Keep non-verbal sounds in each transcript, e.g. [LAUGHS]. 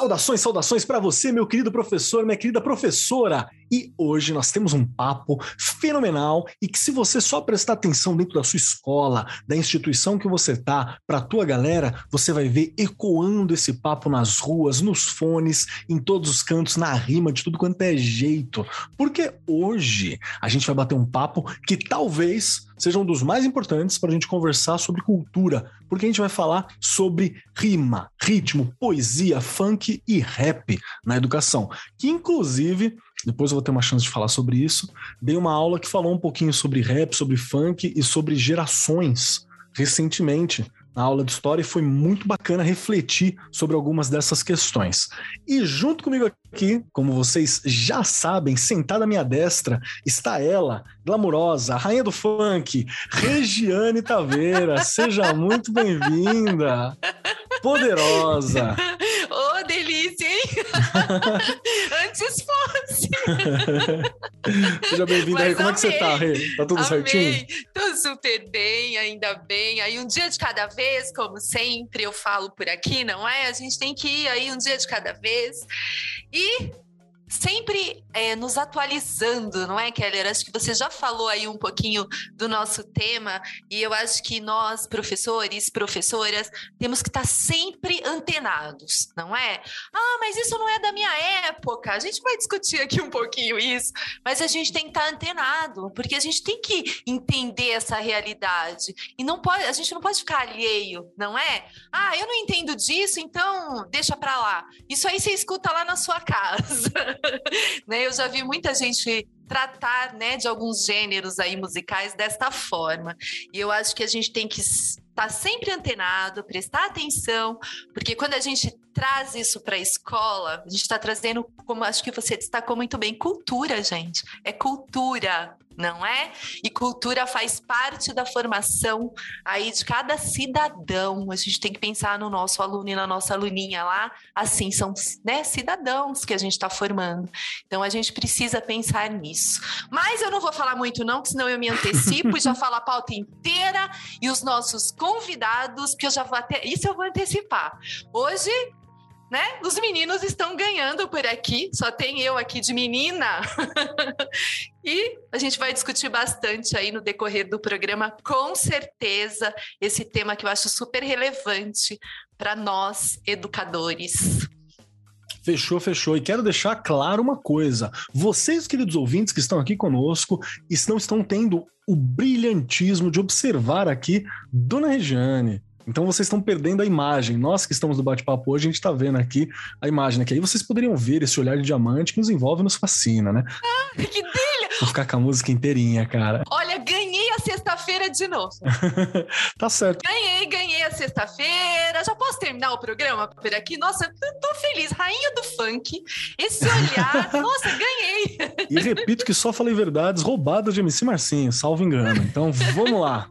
Saudações, saudações para você, meu querido professor, minha querida professora. E hoje nós temos um papo fenomenal e que se você só prestar atenção dentro da sua escola, da instituição que você tá, para a tua galera, você vai ver ecoando esse papo nas ruas, nos fones, em todos os cantos, na rima, de tudo quanto é jeito. Porque hoje a gente vai bater um papo que talvez seja um dos mais importantes para a gente conversar sobre cultura, porque a gente vai falar sobre rima, ritmo, poesia, funk e rap na educação, que inclusive depois eu vou ter uma chance de falar sobre isso. Dei uma aula que falou um pouquinho sobre rap, sobre funk e sobre gerações recentemente na aula de história e foi muito bacana refletir sobre algumas dessas questões. E junto comigo aqui, como vocês já sabem, sentada à minha destra, está ela, glamurosa, rainha do funk, Regiane Taveira. Seja muito bem-vinda. [LAUGHS] Poderosa. [LAUGHS] Ô, oh, delícia, hein? [LAUGHS] Antes fosse. [LAUGHS] Seja bem-vinda, Rê. Como é que você tá, Rê? Tá tudo amei. certinho? Tô super bem, ainda bem. Aí um dia de cada vez, como sempre eu falo por aqui, não é? A gente tem que ir aí um dia de cada vez. E sempre é, nos atualizando, não é, Keller? Acho que você já falou aí um pouquinho do nosso tema, e eu acho que nós, professores, professoras, temos que estar sempre antenados, não é? Ah, mas isso não é da minha época. A gente vai discutir aqui um pouquinho isso, mas a gente tem que estar antenado, porque a gente tem que entender essa realidade. E não pode, a gente não pode ficar alheio, não é? Ah, eu não entendo disso, então deixa para lá. Isso aí você escuta lá na sua [LAUGHS] casa. [LAUGHS] né? Eu já vi muita gente tratar né, de alguns gêneros aí musicais desta forma. E eu acho que a gente tem que estar tá sempre antenado, prestar atenção, porque quando a gente traz isso para a escola, a gente está trazendo, como acho que você destacou muito bem, cultura, gente. É cultura, não é? E cultura faz parte da formação aí de cada cidadão. A gente tem que pensar no nosso aluno e na nossa aluninha lá, assim, são né, cidadãos que a gente está formando. Então a gente precisa pensar nisso. Mas eu não vou falar muito, não, senão eu me antecipo e já falo a pauta inteira e os nossos convidados, que eu já vou até. Isso eu vou antecipar. Hoje né? Os meninos estão ganhando por aqui, só tem eu aqui de menina. [LAUGHS] e gente vai discutir bastante aí no decorrer do programa, com certeza, esse tema que eu acho super relevante para nós, educadores. Fechou, fechou. E quero deixar claro uma coisa: vocês, queridos ouvintes que estão aqui conosco, não estão tendo o brilhantismo de observar aqui Dona Regiane, então vocês estão perdendo a imagem. Nós que estamos no bate-papo hoje, a gente está vendo aqui a imagem aqui. Aí vocês poderiam ver esse olhar de diamante que nos envolve e nos fascina, né? Ah, que delha! Vou ficar com a música inteirinha, cara. [LAUGHS] Olha, ganhei a sexta-feira de novo. tá certo. Ganhei, ganhei a sexta-feira. Já posso terminar o programa por aqui? Nossa, tô feliz. Rainha do funk. Esse olhar, [LAUGHS] nossa, ganhei. E repito que só falei verdades roubadas de MC Marcinho, salvo engano. Então vamos lá.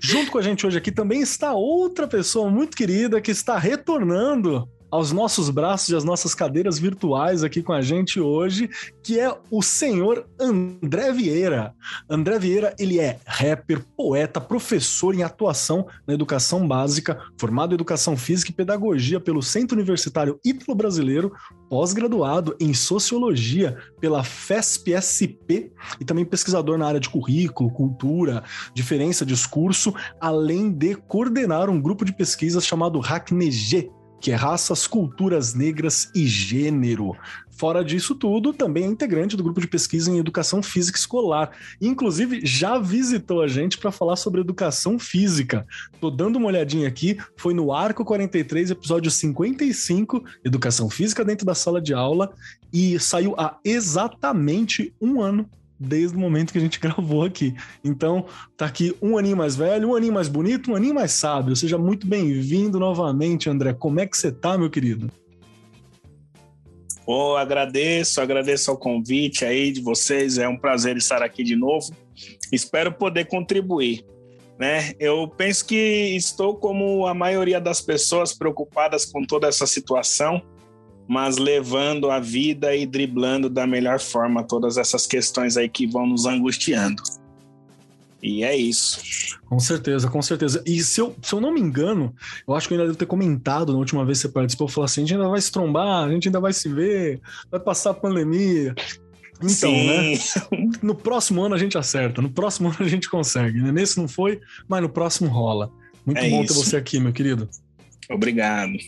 Junto com a gente hoje aqui também está outra pessoa muito querida que está retornando aos nossos braços e às nossas cadeiras virtuais aqui com a gente hoje, que é o senhor André Vieira. André Vieira, ele é rapper, poeta, professor em atuação na educação básica, formado em educação física e pedagogia pelo Centro Universitário Ítalo Brasileiro, pós-graduado em sociologia pela FESP-SP e também pesquisador na área de currículo, cultura, diferença, discurso, além de coordenar um grupo de pesquisas chamado HACNEG, que é raças, culturas negras e gênero. Fora disso tudo, também é integrante do grupo de pesquisa em educação física escolar. Inclusive, já visitou a gente para falar sobre educação física. Tô dando uma olhadinha aqui, foi no Arco 43, episódio 55, Educação Física dentro da sala de aula, e saiu há exatamente um ano desde o momento que a gente [LAUGHS] gravou aqui. Então, tá aqui um aninho mais velho, um aninho mais bonito, um aninho mais sábio. Seja muito bem-vindo novamente, André. Como é que você tá, meu querido? Oh, agradeço, agradeço ao convite aí de vocês. É um prazer estar aqui de novo. Espero poder contribuir. Né? Eu penso que estou como a maioria das pessoas preocupadas com toda essa situação, mas levando a vida e driblando da melhor forma todas essas questões aí que vão nos angustiando. E é isso. Com certeza, com certeza. E se eu, se eu não me engano, eu acho que eu ainda devo ter comentado na última vez que você participou, falou assim: a gente ainda vai se trombar, a gente ainda vai se ver, vai passar a pandemia. Então, né? Sim. né? [LAUGHS] No próximo ano a gente acerta, no próximo [LAUGHS] ano a gente consegue. Né? Nesse não foi, mas no próximo rola. Muito é bom isso. ter você aqui, meu querido. Obrigado.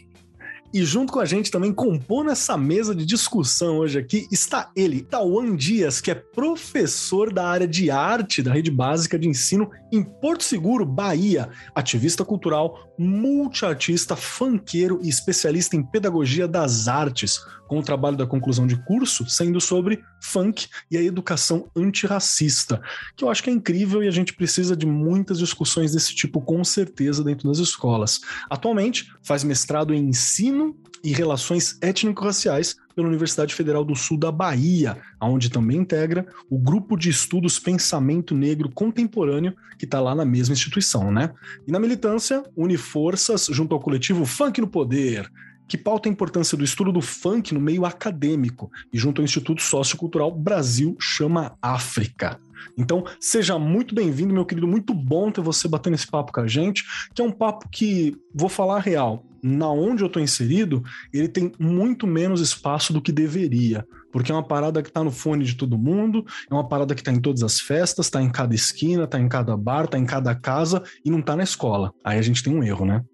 E junto com a gente também compondo essa mesa de discussão hoje aqui está ele, Tauan Dias, que é professor da área de arte da rede básica de ensino em Porto Seguro, Bahia, ativista cultural, multiartista, fanqueiro e especialista em pedagogia das artes, com o trabalho da conclusão de curso sendo sobre funk e a educação antirracista, que eu acho que é incrível e a gente precisa de muitas discussões desse tipo com certeza dentro das escolas. Atualmente faz mestrado em ensino e Relações Étnico-Raciais pela Universidade Federal do Sul da Bahia, onde também integra o grupo de estudos Pensamento Negro Contemporâneo, que está lá na mesma instituição, né? E na militância, une forças junto ao coletivo Funk no Poder, que pauta a importância do estudo do funk no meio acadêmico e junto ao Instituto Sociocultural Brasil Chama África. Então, seja muito bem-vindo, meu querido. Muito bom ter você batendo esse papo com a gente, que é um papo que, vou falar real, na onde eu estou inserido, ele tem muito menos espaço do que deveria. Porque é uma parada que está no fone de todo mundo, é uma parada que está em todas as festas, está em cada esquina, está em cada bar, está em cada casa e não está na escola. Aí a gente tem um erro, né?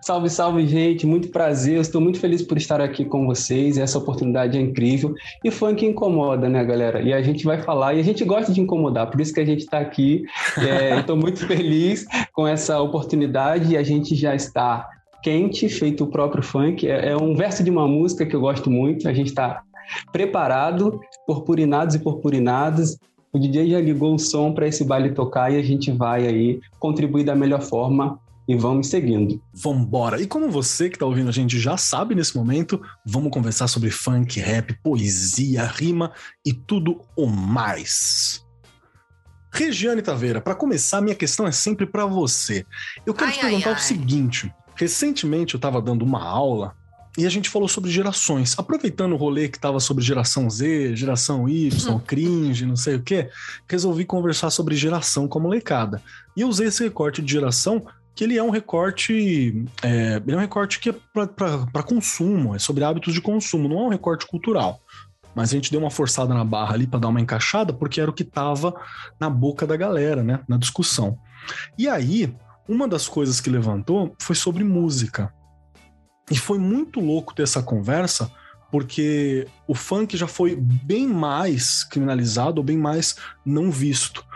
Salve, salve, gente. Muito prazer. estou muito feliz por estar aqui com vocês. Essa oportunidade é incrível. E funk incomoda, né, galera? E a gente vai falar e a gente gosta de incomodar, por isso que a gente está aqui. É, [LAUGHS] estou muito feliz com essa oportunidade e a gente já está quente, feito o próprio funk. É, é um verso de uma música que eu gosto muito. A gente está preparado, purpurinados e purpurinadas. O DJ já ligou o som para esse baile tocar e a gente vai aí contribuir da melhor forma e vamos seguindo. Vambora! E como você que está ouvindo a gente já sabe nesse momento, vamos conversar sobre funk, rap, poesia, rima e tudo o mais. Regiane Taveira, para começar, minha questão é sempre para você. Eu quero ai, te perguntar ai, o seguinte: recentemente eu estava dando uma aula e a gente falou sobre gerações. Aproveitando o rolê que estava sobre geração Z, geração Y, uhum. cringe, não sei o quê, resolvi conversar sobre geração com a molecada. E eu usei esse recorte de geração que ele é um recorte, é, ele é um recorte que é para consumo, é sobre hábitos de consumo, não é um recorte cultural. Mas a gente deu uma forçada na barra ali para dar uma encaixada, porque era o que estava na boca da galera, né, na discussão. E aí, uma das coisas que levantou foi sobre música. E foi muito louco ter essa conversa, porque o funk já foi bem mais criminalizado ou bem mais não visto.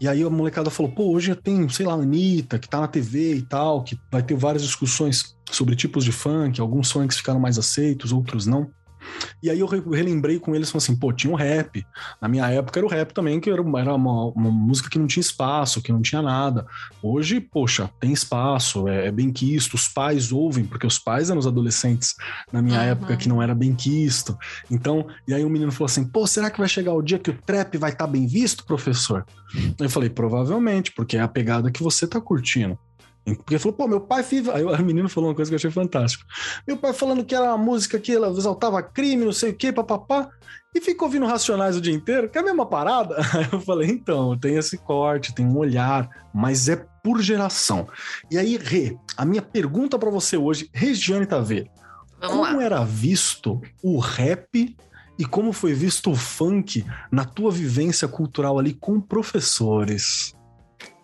E aí a molecada falou, pô, hoje tem, sei lá, a Anitta, que tá na TV e tal, que vai ter várias discussões sobre tipos de funk, alguns funks ficaram mais aceitos, outros não. E aí eu relembrei com eles, assim, pô, tinha um rap. Na minha época era o rap também, que era uma, era uma, música que não tinha espaço, que não tinha nada. Hoje, poxa, tem espaço, é, é bem quisto, os pais ouvem, porque os pais eram os adolescentes na minha uhum. época que não era bem quisto. Então, e aí o menino falou assim, pô, será que vai chegar o dia que o trap vai estar tá bem visto, professor? Eu falei, provavelmente, porque é a pegada que você tá curtindo. Porque falou, pô, meu pai vive. Aí o menino falou uma coisa que eu achei fantástico. Meu pai falando que era uma música que ela exaltava crime, não sei o quê, papapá. E ficou ouvindo Racionais o dia inteiro, que é a mesma parada. [LAUGHS] Aí eu falei, então, tem esse corte, tem um olhar, mas é por geração. E aí, Rê, a minha pergunta para você hoje, Regiane Taveira. Vamos como lá. era visto o rap e como foi visto o funk na tua vivência cultural ali com professores?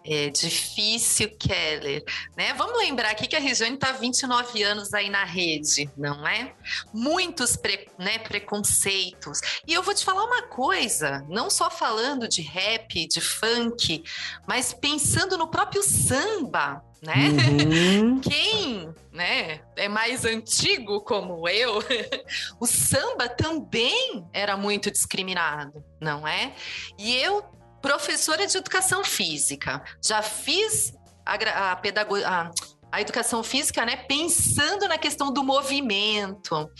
É difícil, Keller, né? Vamos lembrar aqui que a Regiane está 29 anos aí na rede, não é? Muitos pre, né, preconceitos. E eu vou te falar uma coisa, não só falando de rap, de funk, mas pensando no próprio samba, né? Uhum. [LAUGHS] Quem, né, é mais antigo como eu, [LAUGHS] o samba também era muito discriminado, não é? E eu professora de educação física. Já fiz a, a pedagogia. A, educação física, né, pensando na questão do movimento.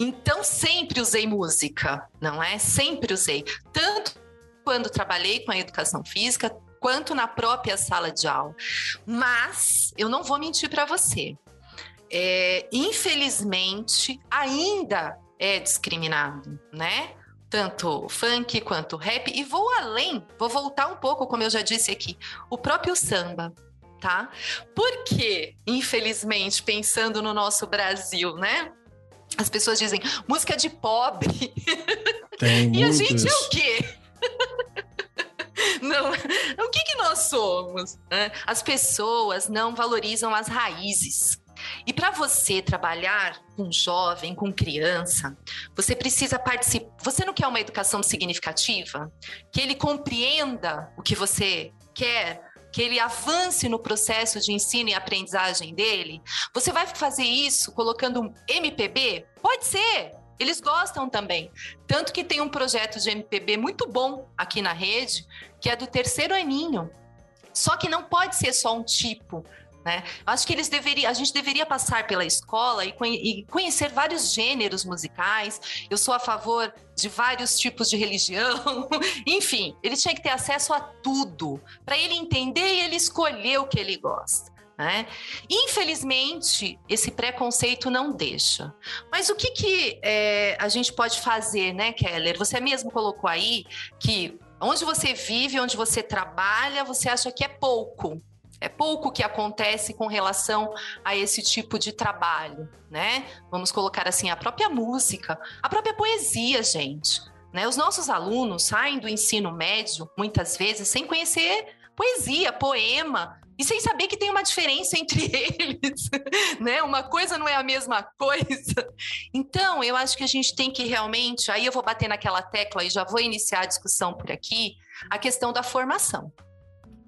Então, sempre usei música, não é? Sempre usei. Tanto quando trabalhei com a educação física, quanto na própria sala de aula. Mas, eu não vou mentir para você. é, infelizmente, ainda é discriminado, né? Tanto funk quanto rap. E vou além, vou voltar um pouco, como eu já disse aqui, o próprio samba. Tá? Porque, infelizmente, pensando no nosso Brasil, né? As pessoas dizem música de pobre. [LAUGHS] Tem e a gente é o quê? [LAUGHS] Não, o que, que nós somos? Né? As pessoas não valorizam as raízes. E para você trabalhar com jovem, com criança, você precisa participar. Você não quer uma educação significativa? Que ele compreenda o que você quer? Que ele avance no processo de ensino e aprendizagem dele? Você vai fazer isso colocando MPB? Pode ser, eles gostam também. Tanto que tem um projeto de MPB muito bom aqui na rede, que é do terceiro aninho. Só que não pode ser só um tipo. Né? Acho que eles deveriam, a gente deveria passar pela escola e, e, conhecer vários gêneros musicais. Eu sou a favor de vários tipos de religião. [LAUGHS] Enfim, ele tinha que ter acesso a tudo para ele entender e ele escolher o que ele gosta. Né? Infelizmente, esse preconceito não deixa. Mas o que, que é, a gente pode fazer, né, Keller? Você mesmo colocou aí que onde você vive, onde você trabalha, você acha que é pouco. É pouco que acontece com relação a esse tipo de trabalho, né? Vamos colocar assim, a própria música, a própria poesia, gente. Né? Os nossos alunos saem do ensino médio, muitas vezes, sem conhecer poesia, poema, e sem saber que tem uma diferença entre [LAUGHS] eles, né? Uma coisa não é a mesma coisa. Então, eu acho que a gente tem que realmente, aí eu vou bater naquela tecla e já vou iniciar a discussão por aqui, a questão da formação.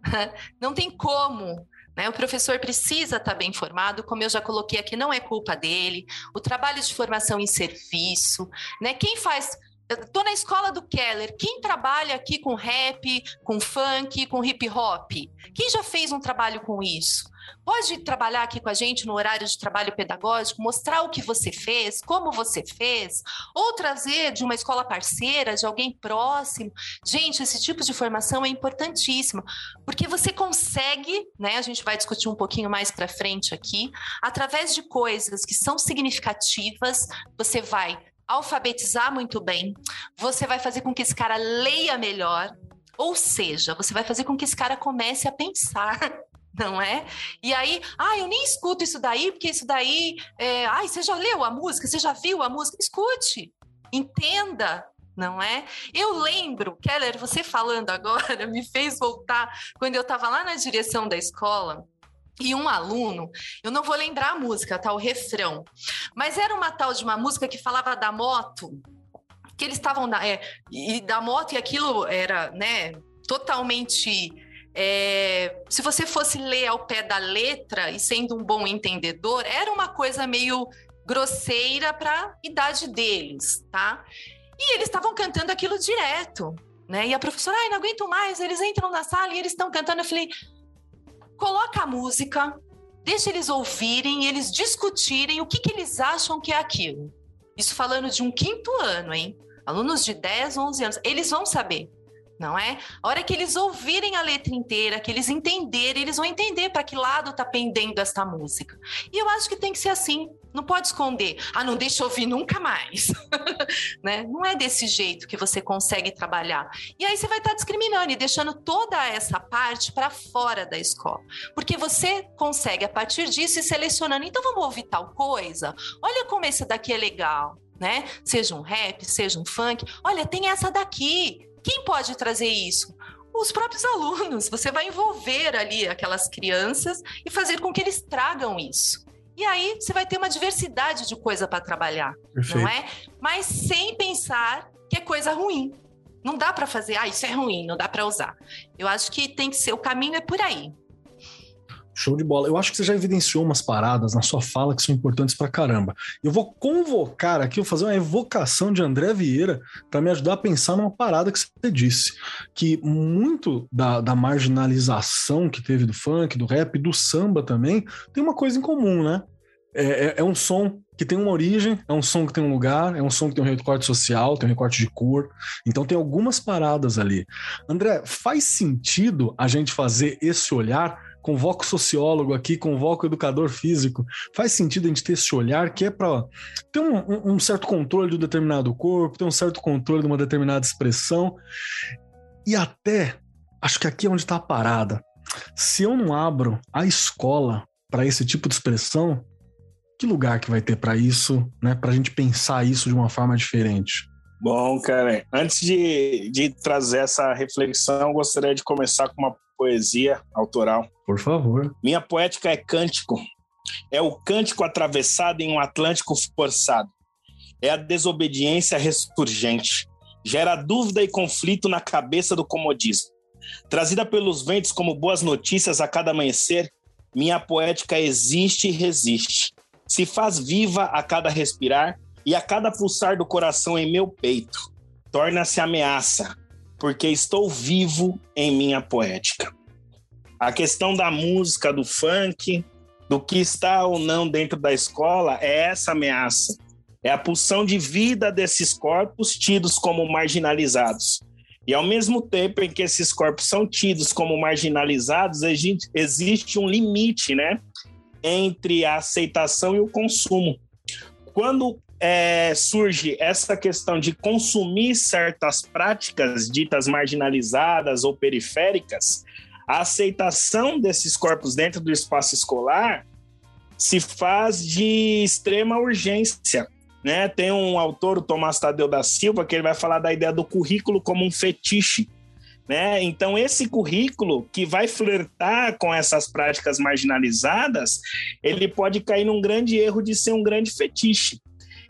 [LAUGHS] Não tem como né? O professor precisa estar bem formado, como eu já coloquei aqui, não é culpa dele. O trabalho de formação em serviço, né? Quem faz Estou na escola do Keller. Quem trabalha aqui com rap, com funk, com hip hop? Quem já fez um trabalho com isso? Pode trabalhar aqui com a gente no horário de trabalho pedagógico, mostrar o que você fez, como você fez, ou trazer de uma escola parceira, de alguém próximo. Gente, esse tipo de formação é importantíssimo, porque você consegue, né? A gente vai discutir um pouquinho mais para frente aqui, através de coisas que são significativas, você vai alfabetizar muito bem, você vai fazer com que esse cara leia melhor, ou seja, você vai fazer com que esse cara comece a pensar. Não é? E aí, ah, eu nem escuto isso daí, porque isso daí. É... Ai, você já leu a música? Você já viu a música? Escute, entenda, não é? Eu lembro, Keller, você falando [LAUGHS] agora me fez voltar quando eu estava lá na direção da escola e um aluno, eu não vou lembrar a música, tá? O refrão. Mas era uma tal de uma música que falava da moto, que eles estavam na. É, e da moto, e aquilo era, né, totalmente. É, se você fosse ler ao pé da letra e sendo um bom entendedor, era uma coisa meio grosseira para a idade deles, tá? E eles estavam cantando aquilo direto, né? E a professora, ai, não aguento mais, eles entram na sala e eles estão cantando. Eu falei, coloca a música, deixa eles ouvirem, eles discutirem o que, que eles acham que é aquilo. Isso falando de um quinto ano, hein? Alunos de 10, 11 anos, eles vão saber, não é? A hora que eles ouvirem a letra inteira, que eles entenderem, eles vão entender para que lado está pendendo esta música. E eu acho que tem que ser assim. Não pode esconder. Ah, não deixa eu ouvir nunca mais. [LAUGHS] né? Não é desse jeito que você consegue trabalhar. E aí você vai estar discriminando e deixando toda essa parte para fora da escola. Porque você consegue, a partir disso, ir selecionando. Então vamos ouvir tal coisa? Olha como esse daqui é legal. Né? Seja um rap, seja um funk. Olha, tem essa daqui. Quem pode trazer isso? os próprios alunos. Você vai envolver ali aquelas crianças e fazer com que eles tragam isso. E aí você vai ter uma diversidade de coisa para trabalhar, Perfeito. não é? Mas sem pensar que é coisa ruim. Não dá para fazer, ah, isso é ruim, não dá para usar. Eu acho que tem que ser, o caminho é por aí. Show de bola. Eu acho que você já evidenciou umas paradas na sua fala que são importantes pra caramba. Eu vou convocar aqui, vou fazer uma evocação de André Vieira para me ajudar a pensar numa parada que você disse. Que muito da, da marginalização que teve do funk, do rap, do samba também, tem uma coisa em comum, né? É, é, é, um som que tem uma origem, é um som que tem um lugar, é um som que tem um recorte social, tem um recorte de cor. Então tem algumas paradas ali. André, faz sentido a gente fazer esse olhar convoco sociólogo aqui, convoco educador físico. Faz sentido a gente ter esse olhar que é para ter um, um, certo controle de um determinado corpo, ter um certo controle de uma determinada expressão. E até, acho que aqui é onde está a parada. Se eu não abro a escola para esse tipo de expressão, que lugar que vai ter para isso, né? Para a gente pensar isso de uma forma diferente? Bom, cara, antes de, de trazer essa reflexão, gostaria de começar com uma poesia autoral. Por favor. Minha poética é cântico. É o cântico atravessado em um Atlântico forçado. É a desobediência ressurgente. Gera dúvida e conflito na cabeça do comodismo. Trazida pelos ventos como boas notícias a cada amanhecer, minha poética existe e resiste. Se faz viva a cada respirar e a cada pulsar do coração em meu peito. Torna-se ameaça, porque estou vivo em minha poética. A questão da música, do funk, do que está ou não dentro da escola é essa ameaça. É a pulsão de vida desses corpos tidos como marginalizados. E ao mesmo tempo em que esses corpos são tidos como marginalizados, existe um limite, né, entre a aceitação e o consumo. Quando é, surge essa questão de consumir certas práticas ditas marginalizadas ou periféricas, a aceitação desses corpos dentro do espaço escolar se faz de extrema urgência. Né? Tem um autor, o Tomás Tadeu da Silva, que ele vai falar da ideia do currículo como um fetiche. Né? Então, esse currículo que vai flertar com essas práticas marginalizadas, ele pode cair num grande erro de ser um grande fetiche.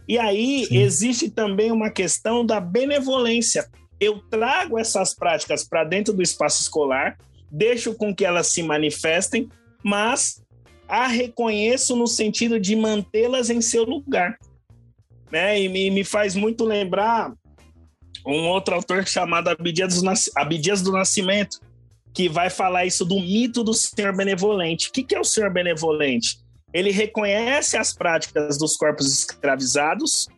E aí Sim. existe também uma questão da benevolência. Eu trago essas práticas para dentro do espaço escolar, deixo com que elas se manifestem, mas a reconheço no sentido de mantê-las em seu lugar. Né? E me, me faz muito lembrar um outro autor chamado Abdias do, Abdias do Nascimento, que vai falar isso do mito do Senhor Benevolente. O que, que é o Senhor Benevolente? Ele reconhece as práticas dos corpos escravizados,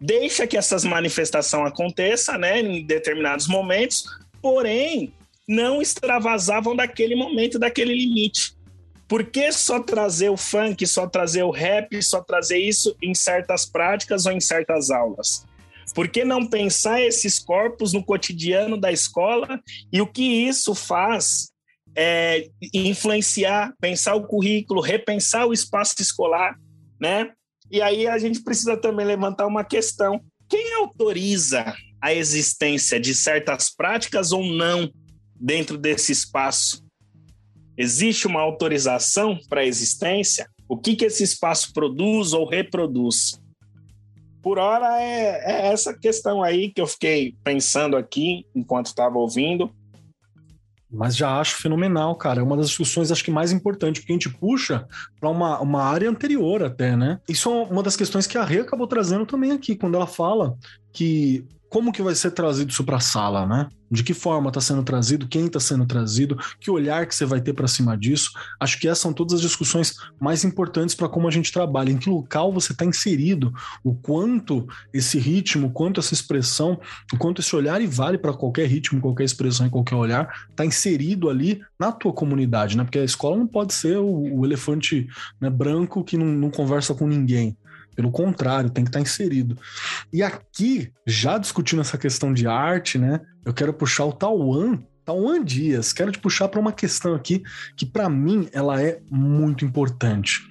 deixa que essas manifestações aconteçam né, em determinados momentos, porém não extravasavam daquele momento, daquele limite. Por que só trazer o funk, só trazer o rap, só trazer isso em certas práticas ou em certas aulas? Por que não pensar esses corpos no cotidiano da escola e o que isso faz é, influenciar, pensar o currículo, repensar o espaço escolar, né? E aí a gente precisa também levantar uma questão: quem autoriza a existência de certas práticas ou não dentro desse espaço? Existe uma autorização para a existência? O que, que esse espaço produz ou reproduz? Por hora é, é essa questão aí que eu fiquei pensando aqui enquanto estava ouvindo mas já acho fenomenal, cara. É uma das discussões, acho que mais importante, porque a gente puxa para uma, uma área anterior até, né? Isso é uma das questões que a Rê acabou trazendo também aqui, quando ela fala que como que vai ser trazido isso para a sala, né? De que forma está sendo trazido, quem está sendo trazido, que olhar que você vai ter para cima disso. Acho que essas são todas as discussões mais importantes para como a gente trabalha, em que local você está inserido, o quanto esse ritmo, o quanto essa expressão, o quanto esse olhar e vale para qualquer ritmo, qualquer expressão e qualquer olhar, está inserido ali na tua comunidade, né? Porque a escola não pode ser o, o elefante né, branco que não, não conversa com ninguém. Pelo contrário, tem que estar inserido. E aqui, já discutindo essa questão de arte, né? Eu quero puxar o Tauan, Tauan Dias. Quero te puxar para uma questão aqui que para mim ela é muito importante.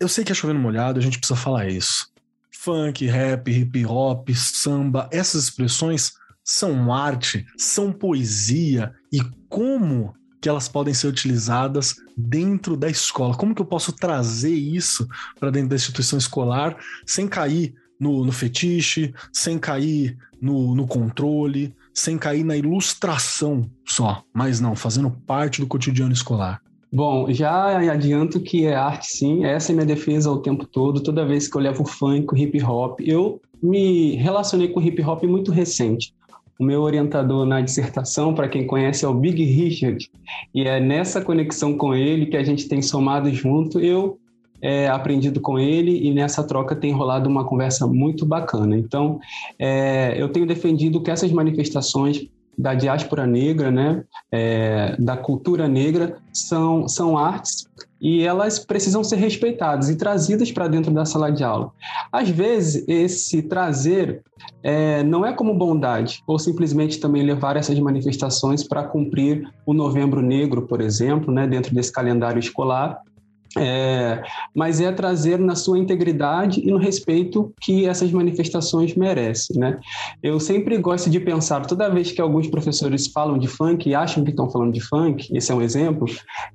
Eu sei que é chovendo molhado, a gente precisa falar isso. Funk, rap, hip hop, samba, essas expressões são arte, são poesia e como que elas podem ser utilizadas dentro da escola. Como que eu posso trazer isso para dentro da instituição escolar sem cair no, no fetiche, sem cair no, no, controle, sem cair na ilustração só, mas não, fazendo parte do cotidiano escolar. Bom, já adianto que é arte sim, essa é minha defesa o tempo todo, toda vez que eu levo funk, hip hop, eu me relacionei com hip hop muito recente. O meu orientador na dissertação, para quem conhece, é o Big Richard, e é nessa conexão com ele que a gente tem somado junto. Eu é, aprendido com ele e nessa troca tem rolado uma conversa muito bacana. Então, é, eu tenho defendido que essas manifestações da diáspora negra, né, é, da cultura negra, são, são artes e elas precisam ser respeitadas e trazidas para dentro da sala de aula. Às vezes, esse trazer é, não é como bondade, ou simplesmente também levar essas manifestações para cumprir o Novembro Negro, por exemplo, né, dentro desse calendário escolar, é, mas é trazer na sua integridade e no respeito que essas manifestações merecem, né? Eu sempre gosto de pensar, toda vez que alguns professores falam de funk e acham que estão falando de funk, esse é um exemplo,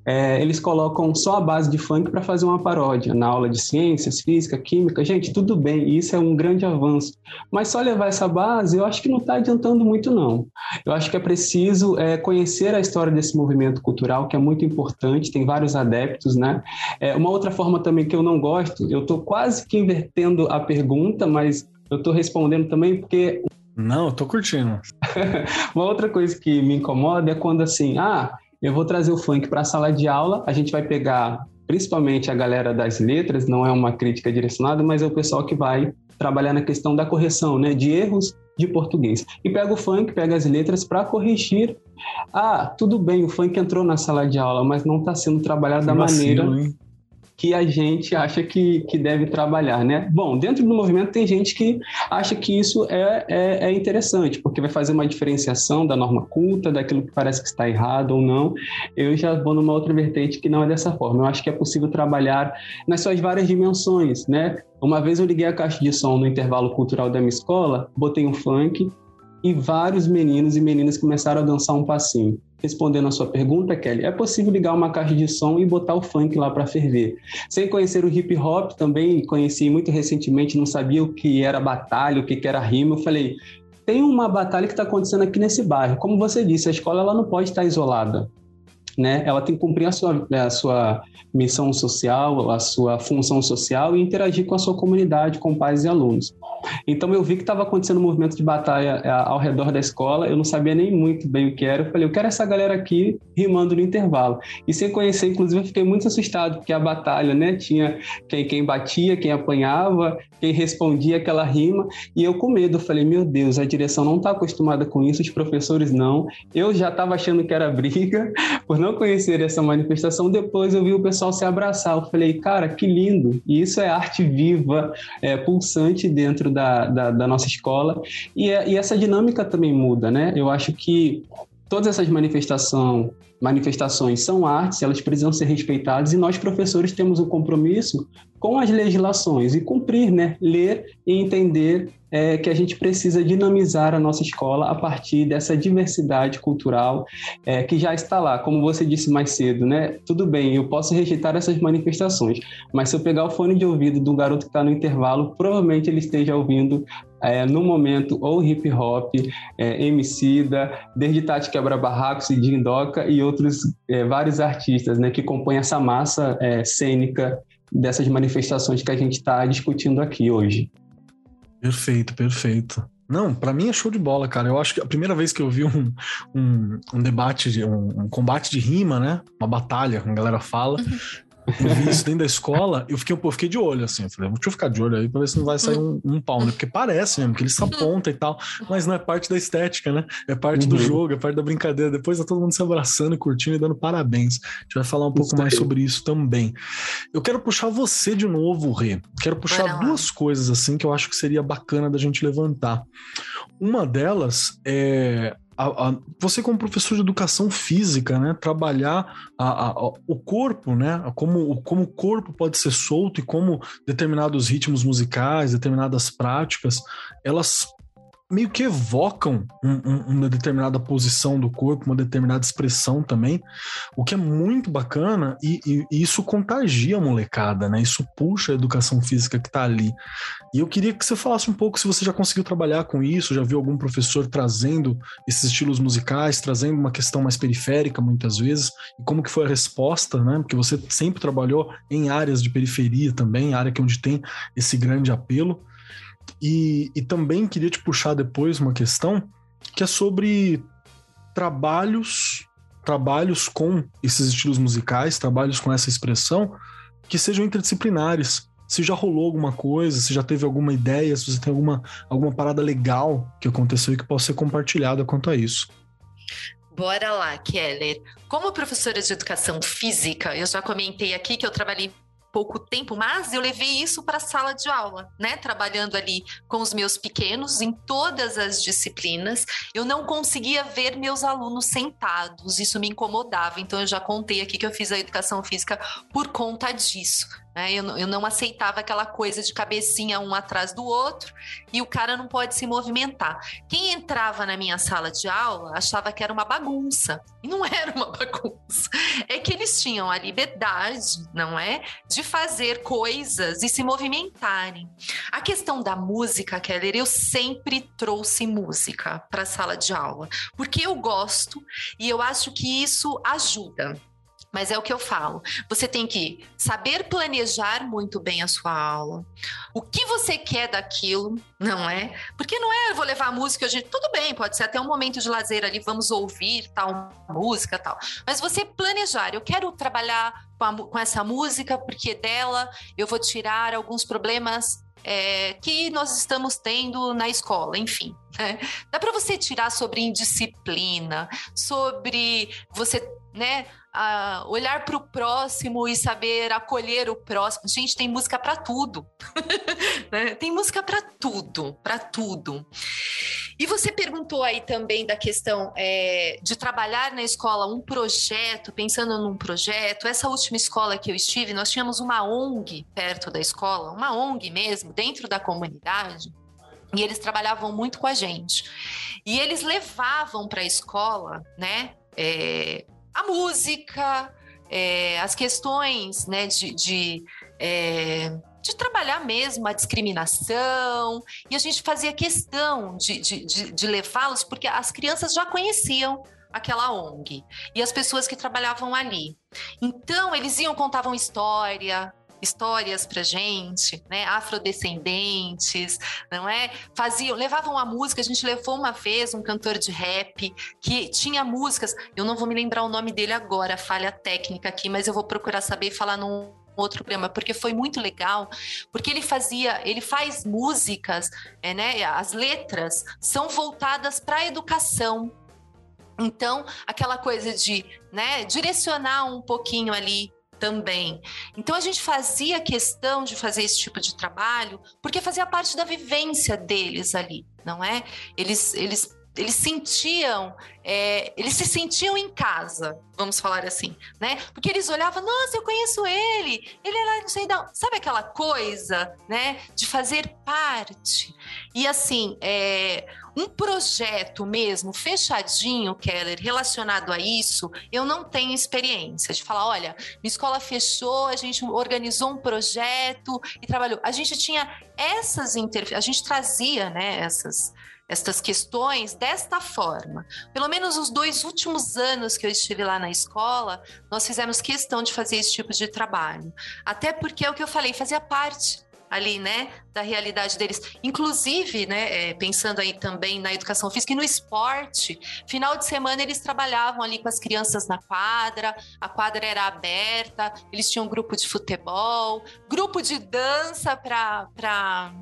é, eles colocam só a base de funk para fazer uma paródia na aula de ciências, física, química. Gente, tudo bem, isso é um grande avanço, mas só levar essa base, eu acho que não está adiantando muito, não. Eu acho que é preciso é, conhecer a história desse movimento cultural, que é muito importante, tem vários adeptos, né? É, uma outra forma também que eu não gosto, eu estou quase que invertendo a pergunta, mas eu estou respondendo também porque. Não, eu tô curtindo. [LAUGHS] uma outra coisa que me incomoda é quando assim, ah, eu vou trazer o funk para a sala de aula, a gente vai pegar principalmente a galera das letras, não é uma crítica direcionada, mas é o pessoal que vai trabalhar na questão da correção, né, de erros de português. E pega o funk, pega as letras para corrigir. Ah, tudo bem, o funk entrou na sala de aula, mas não está sendo trabalhado que da vacilo, maneira hein? Que a gente acha que, que deve trabalhar, né? Bom, dentro do movimento tem gente que acha que isso é, é, é, interessante, porque vai fazer uma diferenciação da norma culta, daquilo que parece que está errado ou não. Eu já vou numa outra vertente que não é dessa forma. Eu acho que é possível trabalhar nas suas várias dimensões, né? Uma vez eu liguei a caixa de som no intervalo cultural da minha escola, botei um funk e vários meninos e meninas começaram a dançar um passinho respondendo a sua pergunta, Kelly, é possível ligar uma caixa de som e botar o funk lá para ferver. Sem conhecer o hip hop, também conheci muito recentemente, não sabia o que era batalha, o que era rima. Eu falei, tem uma batalha que está acontecendo aqui nesse bairro. Como você disse, a escola ela não pode estar isolada né? Ela tem que cumprir a sua, a sua missão social, a sua função social e interagir com a sua comunidade, com pais e alunos. Então eu vi que estava acontecendo um movimento de batalha é, ao redor da escola, eu não sabia nem muito bem o que era. Eu falei, eu quero essa galera aqui rimando no intervalo. E sem conhecer, inclusive, eu fiquei muito assustado, porque a batalha, né, tinha quem, quem batia, quem apanhava, quem respondia aquela rima, e eu com medo, falei, meu Deus, a direção não está acostumada com isso, os professores não. Eu já estava achando que era [LAUGHS] briga, por não conhecer essa manifestação, depois eu vi o pessoal se abraçar. Eu falei, cara, que lindo! E isso é arte viva, é, pulsante dentro da, da, da nossa escola. E, e essa dinâmica também muda, né? Eu acho que todas essas manifestação, manifestações são artes, elas precisam ser respeitadas e nós, professores, temos um compromisso com as legislações e cumprir, né? Ler e entender é, que a gente precisa dinamizar a nossa escola a partir dessa diversidade cultural é, que já está lá. Como você disse mais cedo, né? Tudo bem, eu posso rejeitar essas manifestações, mas se eu pegar o fone de ouvido do garoto que está no intervalo, provavelmente ele esteja ouvindo é, no momento ou hip hop, é, Emicida, desde Tati Quebra Barracos e Dindoca e outros é, vários artistas né, que compõem essa massa é, cênica dessas manifestações que a gente está discutindo aqui hoje. Perfeito, perfeito. Não, para mim é show de bola, cara. Eu acho que a primeira vez que eu vi um, um, um debate, um, um, combate de rima, né? Uma batalha, como a galera fala, uhum eu vi isso dentro da escola, eu fiquei, pô, fiquei de olho, assim. Eu falei, deixa eu ficar de olho aí pra ver se não vai sair um, um pau, né? Porque parece mesmo, que eles apontam e tal, mas não é parte da estética, né? É parte uhum. do jogo, é parte da brincadeira. Depois tá todo mundo se abraçando e curtindo e dando parabéns. A gente vai falar um pouco mais sobre isso também. Eu quero puxar você de novo, Rê. Quero puxar duas coisas, assim, que eu acho que seria bacana da gente levantar. Uma delas é a, a, você como professor de educação física, né, trabalhar a, o corpo, né, como, como o corpo pode ser solto e como determinados ritmos musicais, determinadas práticas, elas meio que evocam um, um, uma determinada posição do corpo, uma determinada expressão também, o que é muito bacana e, e, e, isso contagia a molecada, né? Isso puxa a educação física que tá ali. E eu queria que você falasse um pouco se você já conseguiu trabalhar com isso, já viu algum professor trazendo esses estilos musicais, trazendo uma questão mais periférica muitas vezes, e como que foi a resposta, né? Porque você sempre trabalhou em áreas de periferia também, área que é onde tem esse grande apelo. E, e também queria te puxar depois uma questão que é sobre trabalhos, trabalhos com esses estilos musicais, trabalhos com essa expressão que sejam interdisciplinares. Se já rolou alguma coisa, se já teve alguma ideia, se você tem alguma, alguma parada legal que aconteceu e que possa ser compartilhada quanto a isso. Bora lá, Keller. Como professora de educação física, eu já comentei aqui que eu trabalhei pouco tempo, mas eu levei isso para a sala de aula, né? Trabalhando ali com os meus pequenos em todas as disciplinas. Eu não conseguia ver meus alunos sentados, isso me incomodava. Então eu já contei aqui que eu fiz a educação física por conta disso. Né? Eu, eu não aceitava aquela coisa de cabecinha um atrás do outro e o cara não pode se movimentar. Quem entrava na minha sala de aula achava que era uma bagunça. E não [LAUGHS] era uma bagunça. É que eles tinham a liberdade, não é? De fazer coisas e se movimentarem. A questão da música, Keller, eu sempre trouxe música para a sala de aula, porque eu gosto e eu acho que isso ajuda. Mas é o que eu falo. Você tem que saber planejar muito bem a sua aula. O que você quer daquilo, não é? Porque não é, eu vou levar a música, gente, tudo bem, pode ser até um momento de lazer ali, vamos ouvir tal música, tal. Mas você planejar, eu quero trabalhar com, a, com essa música porque dela eu vou tirar alguns problemas é, que nós estamos tendo na escola, enfim. Né? Dá para você tirar sobre indisciplina, sobre você né, a olhar para o próximo e saber acolher o próximo. Gente, tem música para tudo. [LAUGHS] né? Tem música para tudo, para tudo. E você perguntou aí também da questão é, de trabalhar na escola um projeto, pensando num projeto. Essa última escola que eu estive, nós tínhamos uma ONG perto da escola, uma ONG mesmo, dentro da comunidade. E eles trabalhavam muito com a gente. E eles levavam para a escola, né? É, a música, é, as questões né, de, de, é, de, trabalhar mesmo a discriminação, e a gente fazia questão de, de, de levá-los, porque as crianças já conheciam aquela ONG e as pessoas que trabalhavam ali. Então, eles iam, contavam história, histórias pra gente, né? Afrodescendentes, não é? Faziam, levavam a música, a gente levou uma vez um cantor de rap que tinha músicas, eu não vou me lembrar o nome dele agora, falha técnica aqui, mas eu vou procurar saber e falar num outro programa, porque foi muito legal, porque ele fazia, ele faz músicas, é, né? As letras são voltadas para a educação. Então, aquela coisa de, né, direcionar um pouquinho ali também. Então a gente fazia questão de fazer esse tipo de trabalho porque fazia parte da vivência deles ali, não é? Eles, eles eles sentiam, é, eles se sentiam em casa, vamos falar assim, né? Porque eles olhavam, nossa, eu conheço ele, ele era não sei da, sabe aquela coisa, né? De fazer parte. E assim, é, um projeto mesmo fechadinho, Keller, relacionado a isso, eu não tenho experiência de falar, olha, minha escola fechou, a gente organizou um projeto e trabalhou. A gente tinha essas inter... a gente trazia, né, essas estas questões desta forma. Pelo menos os dois últimos anos que eu estive lá na escola, nós fizemos questão de fazer esse tipo de trabalho. Até porque é o que eu falei, fazia parte ali, né, da realidade deles. Inclusive, né, é, pensando aí também na educação física e no esporte, final de semana eles trabalhavam ali com as crianças na quadra, a quadra era aberta, eles tinham um grupo de futebol, grupo de dança para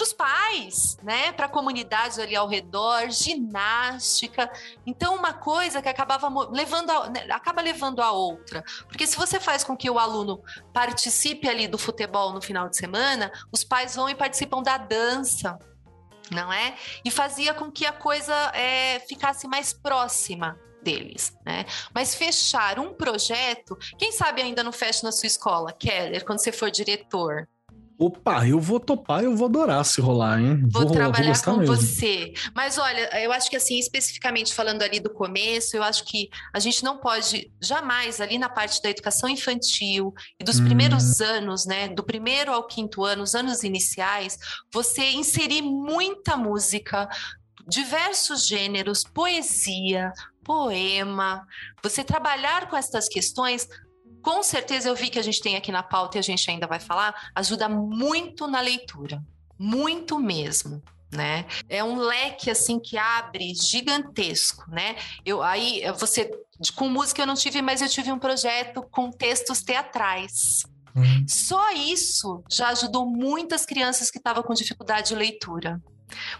para os pais, né, para a comunidade ali ao redor, ginástica. Então, uma coisa que acabava levando a, né, acaba levando a outra. Porque se você faz com que o aluno participe ali do futebol no final de semana, os pais vão e participam da dança, não é? E fazia com que a coisa é, ficasse mais próxima deles, né? Mas fechar um projeto, quem sabe ainda não fecha na sua escola, Keller, quando você for diretor, Opa, eu vou topar, eu vou adorar se rolar, hein? Vou, vou trabalhar vou com mesmo. você. Mas olha, eu acho que assim, especificamente falando ali do começo, eu acho que a gente não pode jamais ali na parte da educação infantil e dos hum. primeiros anos, né, do primeiro ao quinto ano, os anos iniciais, você inserir muita música, diversos gêneros, poesia, poema, você trabalhar com essas questões com certeza eu vi que a gente tem aqui na pauta e a gente ainda vai falar, ajuda muito na leitura, muito mesmo. Né? É um leque assim que abre gigantesco, né? Eu aí você com música eu não tive, mas eu tive um projeto com textos teatrais. Uhum. Só isso já ajudou muitas crianças que estavam com dificuldade de leitura.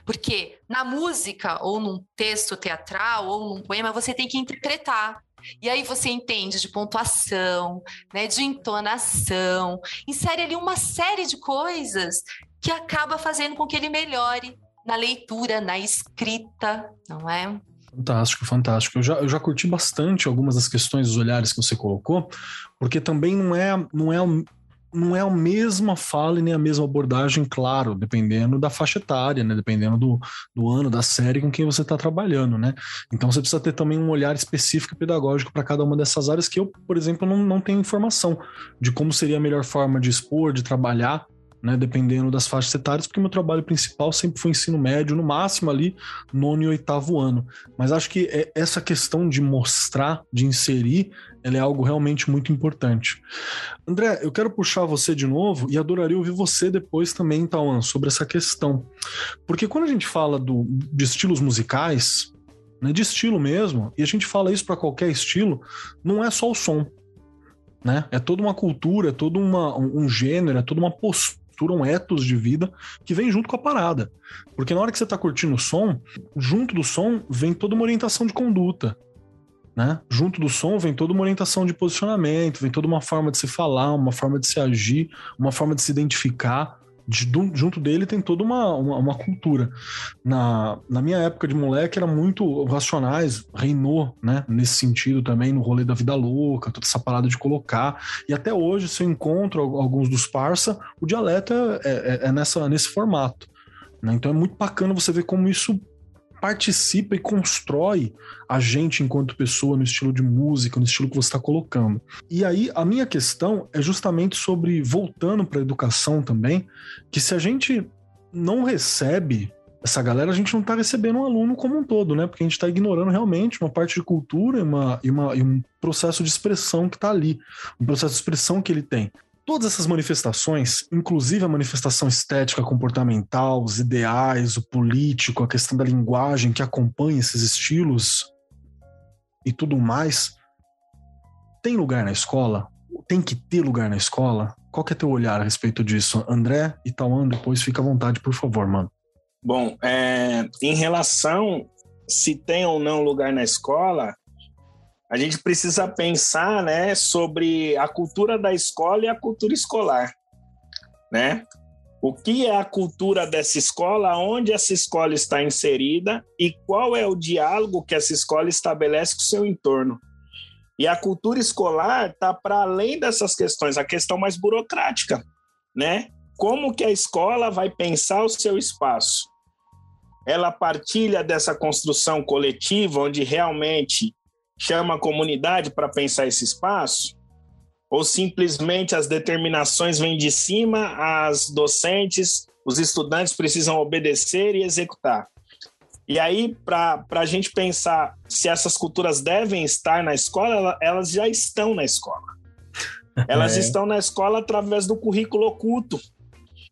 Porque na música, ou num texto teatral, ou num poema, você tem que interpretar. E aí você entende de pontuação, né, de entonação, insere ali uma série de coisas que acaba fazendo com que ele melhore na leitura, na escrita, não é? Fantástico, fantástico. Eu já, eu já curti bastante algumas das questões dos olhares que você colocou, porque também não é, não é, não é a mesma fala e nem a mesma abordagem, claro, dependendo da faixa etária, né? Dependendo do, do ano, da série com quem você está trabalhando, né? Então você precisa ter também um olhar específico e pedagógico para cada uma dessas áreas que eu, por exemplo, não, não tenho informação de como seria a melhor forma de expor, de trabalhar né, dependendo das faixas etárias, porque meu trabalho principal sempre foi ensino médio, no máximo ali, nono e oitavo ano. Mas acho que é essa questão de mostrar, de inserir, ela é algo realmente muito importante. André, eu quero puxar você de novo e adoraria ouvir você depois também, Tauan, sobre essa questão. Porque quando a gente fala do, de estilos musicais, né, de estilo mesmo, e a gente fala isso para qualquer estilo, não é só o som. Né? É toda uma cultura, é todo uma, um gênero, é toda uma postura um ethos de vida que vem junto com a parada. Porque na hora que você está curtindo o som, junto do som vem toda uma orientação de conduta. Né? Junto do som vem toda uma orientação de posicionamento, vem toda uma forma de se falar, uma forma de se agir, uma forma de se identificar de, junto dele tem toda uma, uma, uma, cultura. Na, na minha época de moleque era muito Racionais, reinou, né? Nesse sentido também, no rolê da vida louca, toda essa parada de colocar. E até hoje, se eu encontro alguns dos parça, o dialeto é, é, é nessa, nesse formato. Né? Então é muito bacana você ver como isso participa e constrói a gente enquanto pessoa no estilo de música, no estilo que você está colocando. E aí a minha questão é justamente sobre voltando para a educação também, que se a gente não recebe essa galera, a gente não está recebendo um aluno como um todo, né? Porque a gente está ignorando realmente uma parte de cultura e, uma, e, uma, e um processo de expressão que está ali, um processo de expressão que ele tem todas essas manifestações, inclusive a manifestação estética comportamental, os ideais, o político, a questão da linguagem que acompanha esses estilos e tudo mais, tem lugar na escola? Tem que ter lugar na escola? Qual que é teu olhar a respeito disso? André e Tauan, depois fica à vontade, por favor, mano. Bom, é, em relação se tem ou não lugar na escola, a gente precisa pensar né, sobre a cultura da escola e a cultura escolar. Né? O que é a cultura dessa escola, onde essa escola está inserida e qual é o diálogo que essa escola estabelece com o seu entorno. E a cultura escolar está para além dessas questões, a questão mais burocrática, né? Como que a escola vai pensar o seu espaço? Ela partilha dessa construção coletiva, onde realmente chama a comunidade para pensar esse espaço? Ou simplesmente as determinações vêm de cima, as docentes, os estudantes precisam obedecer e executar? E aí, para a gente pensar se essas culturas devem estar na escola, elas já estão na escola. [LAUGHS] Elas é. estão na escola através do currículo oculto.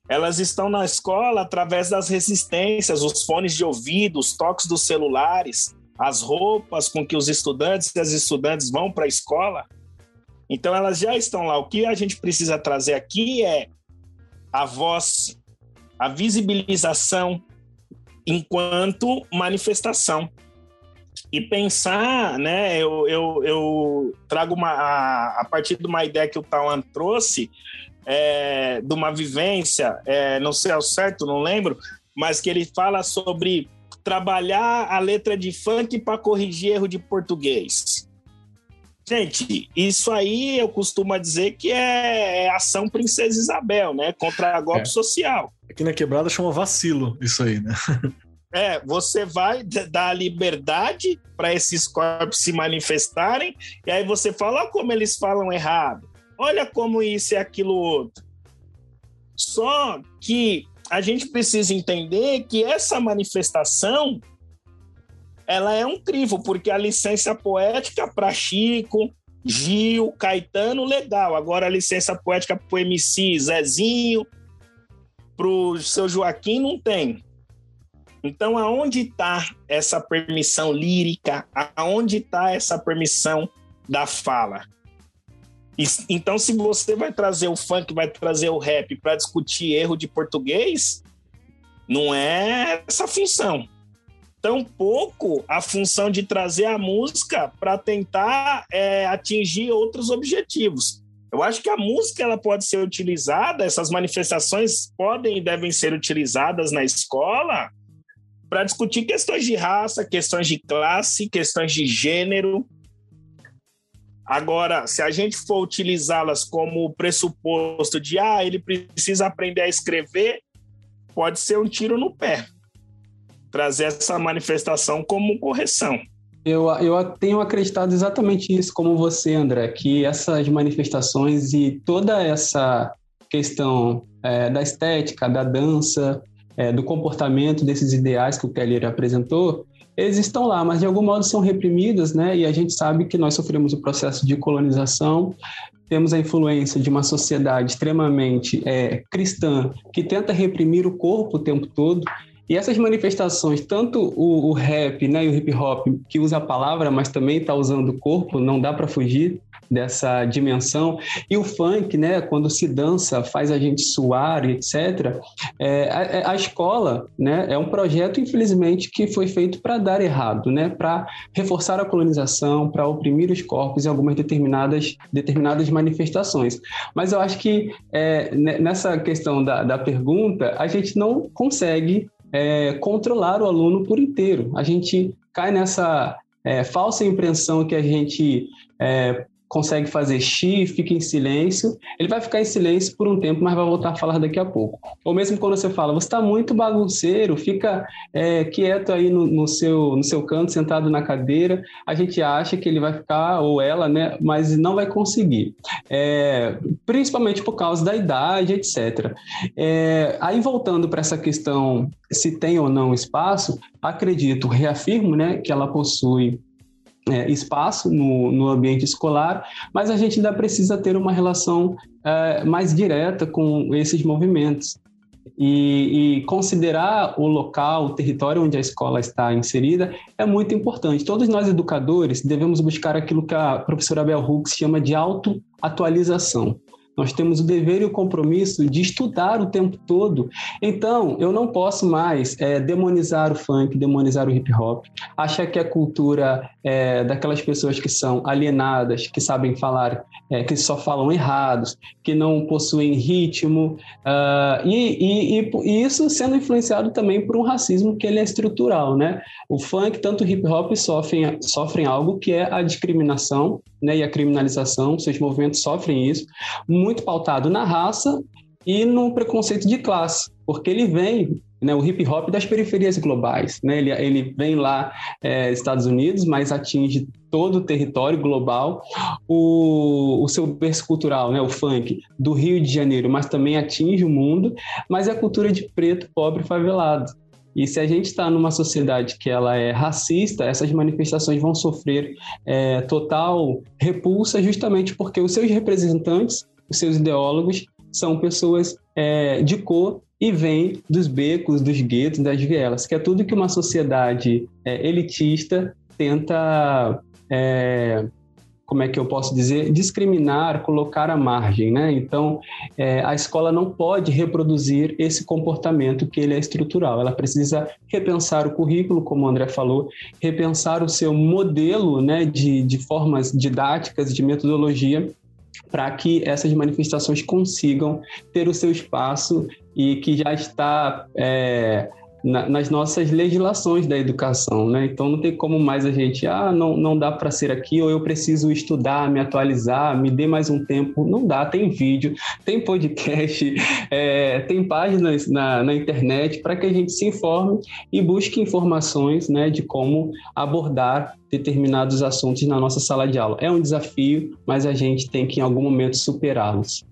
Elas estão na escola através das resistências, os fones de ouvido, os toques dos celulares, as roupas com que os estudantes e as estudantes vão para a escola. Então, elas já estão lá. O que a gente precisa trazer aqui é a voz, a visibilização enquanto manifestação. E pensar, né? Eu, eu, eu trago uma. A, a, partir de uma ideia que o Tawan trouxe, é, de uma vivência, é, não sei ao certo, não lembro, mas que ele fala sobre trabalhar a letra de funk para corrigir erro de português. Gente, isso aí eu costumo dizer que é, é ação Princesa Isabel, né? Contra golpe é. social. Aqui na quebrada chama vacilo isso aí, né? É, você vai dar liberdade para esses corpos se manifestarem, e aí você fala, olha como eles falam errado, olha como isso e aquilo outro. Só que a gente precisa entender que essa manifestação ela é um crivo, porque a licença poética para Chico, Gil, Caetano, legal. Agora a licença poética para o MC Zezinho, para o seu Joaquim, não tem. Então, aonde está essa permissão lírica? Aonde está essa permissão da fala? Então, se você vai trazer o funk, vai trazer o rap para discutir erro de português, Não é essa função. Tampouco a função de trazer a música para tentar é, atingir outros objetivos. Eu acho que a música ela pode ser utilizada, essas manifestações podem e devem ser utilizadas na escola para discutir questões de raça, questões de classe, questões de gênero. Agora, se a gente for utilizá-las como pressuposto de ah, ele precisa aprender a escrever, pode ser um tiro no pé. Trazer essa manifestação como correção. Eu, eu tenho acreditado exatamente isso, como você, André, que essas manifestações e toda essa questão é, da estética, da dança, é, do comportamento desses ideais que o Keller apresentou, eles estão lá, mas de algum modo são reprimidos, né? E a gente sabe que nós sofremos o processo de colonização, temos a influência de uma sociedade extremamente é, cristã que tenta reprimir o corpo o tempo todo. E essas manifestações, tanto o, o rap né, e o hip hop, que usa a palavra, mas também está usando o corpo, não dá para fugir dessa dimensão. E o funk, né, quando se dança, faz a gente suar, etc. É, a, é, a, escola né, é um projeto, infelizmente, que foi feito para dar errado, né, para reforçar a colonização, para oprimir os corpos em algumas determinadas, determinadas manifestações. Mas eu acho que é, nessa questão da, da pergunta, a gente não consegue é, controlar o aluno por inteiro. A gente cai nessa é, falsa impressão que a gente é, consegue fazer X, fica em silêncio, ele vai ficar em silêncio por um tempo, mas vai voltar a falar daqui a pouco. Ou mesmo quando você fala, você está muito bagunceiro, fica é, quieto aí no, no, seu, no seu canto, sentado na cadeira, a gente acha que ele vai ficar, ou ela, né, mas não vai conseguir. É, principalmente por causa da idade, etc. É, aí voltando para essa questão se tem ou não espaço, acredito, reafirmo, né, que ela possui é, espaço no, no ambiente escolar, mas a gente ainda precisa ter uma relação é, mais direta com esses movimentos. E, e, considerar o local, o território onde a escola está inserida é muito importante. Todos nós educadores devemos buscar aquilo que a professora Bell Hooks chama de autoatualização. Nós temos o dever e o compromisso de estudar o tempo todo. Então, eu não posso mais é, demonizar o funk, demonizar o hip hop, achar que a cultura é, daquelas pessoas que são alienadas, que sabem falar, é, que só falam errados, que não possuem ritmo, uh, e, e, e, isso sendo influenciado também por um racismo que ele é estrutural, né? O funk, tanto o hip hop, sofrem, sofrem algo que é a discriminação né, e a criminalização, seus movimentos sofrem isso, pautado na raça e no preconceito de classe, porque ele vem, né, o hip hop das periferias globais, né, ele, ele vem lá é, Estados Unidos, mas atinge todo o território global, o, o seu berço cultural, né, o funk, do Rio de Janeiro, mas também atinge o mundo, mas é a cultura de preto, pobre, favelado. E se a gente está numa sociedade que ela é racista, essas manifestações vão sofrer é, total repulsa, justamente porque os seus representantes, os seus ideólogos, são pessoas é, de cor e vêm dos becos, dos guetos, das vielas, que é tudo que uma sociedade é, elitista tenta é, como é que eu posso dizer, discriminar, colocar à margem, né? Então, é, a escola não pode reproduzir esse comportamento que ele é estrutural. Ela precisa repensar o currículo, como o André falou, repensar o seu modelo, né, de, de formas didáticas, de metodologia, para que essas manifestações consigam ter o seu espaço e que já está é, na, nas nossas legislações da educação, né? Então não tem como mais a gente, ah, não, não dá para ser aqui, ou eu preciso estudar, me atualizar, me dê mais um tempo. Não dá, tem vídeo, tem podcast, [LAUGHS] é, tem páginas na, na internet para que a gente se informe e busque informações né, de como abordar determinados assuntos na nossa sala de aula. É um desafio, mas a gente tem que em algum momento superá-los.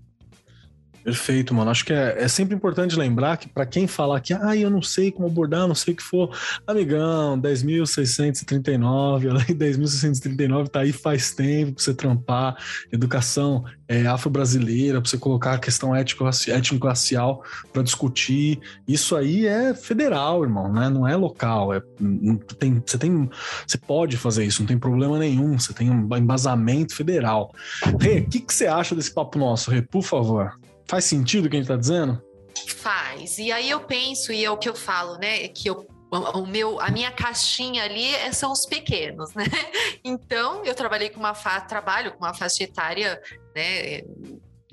Perfeito, mano. Acho que é, é sempre importante lembrar que para quem falar que, ah, eu não sei como abordar, não sei o que for, amigão, 10.639, a lei 10.639 tá aí faz tempo para você trampar, educação é, afro-brasileira, para você colocar a questão étnico-racial para discutir. Isso aí é federal, irmão, né? Não é local. É, tem, você, tem, você pode fazer isso, não tem problema nenhum. Você tem um embasamento federal. Rê, o que, que você acha desse papo nosso, Rê? Por favor. Faz sentido o que a gente tá dizendo? Faz. E aí eu penso, e é o que eu falo, né? Que eu o meu, a minha caixinha ali é, são os pequenos, né? [LAUGHS] Então, eu trabalhei com uma faixa, trabalho com uma faixa etária, né?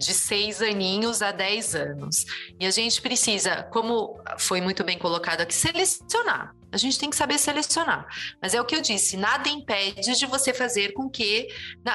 De seis aninhos a dez anos. E a gente precisa, como foi muito bem colocado aqui, selecionar. A gente tem que saber selecionar. Mas é o que eu disse: nada impede de você fazer com que.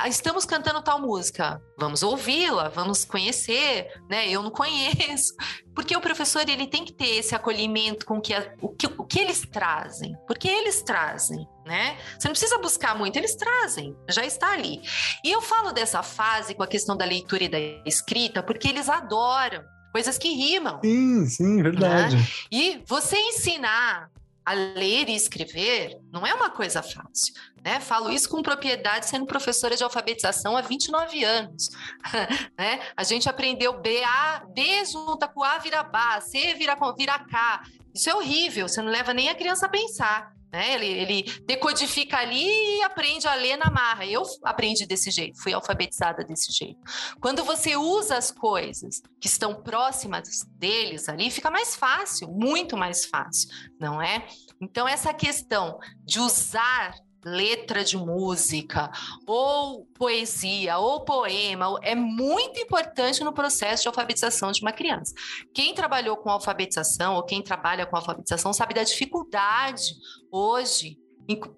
Estamos cantando tal música, vamos ouvi-la, vamos conhecer, né? Eu não conheço. Porque o professor ele tem que ter esse acolhimento com que o, que, o que eles trazem. Porque eles trazem, né? Você não precisa buscar muito, eles trazem, já está ali. E eu falo dessa fase com a questão da leitura e da escrita, porque eles adoram coisas que rimam. Sim, sim, verdade. Né? E você ensinar a ler e escrever não é uma coisa fácil. Né? Falo isso com propriedade, sendo professora de alfabetização há 29 anos. [LAUGHS] né? A gente aprendeu B, A, B junta com A vira Bá, C vira, vira K. Isso é horrível, você não leva nem a criança a pensar. Né? Ele, ele, decodifica ali e aprende a ler na marra. Eu aprendi desse jeito, fui alfabetizada desse jeito. Quando você usa as coisas que estão próximas deles ali, fica mais fácil, muito mais fácil, não é? Então, essa questão de usar letra de música, ou poesia, ou poema, é muito importante no processo de alfabetização de uma criança. Quem trabalhou com alfabetização, ou quem trabalha com alfabetização, sabe da dificuldade hoje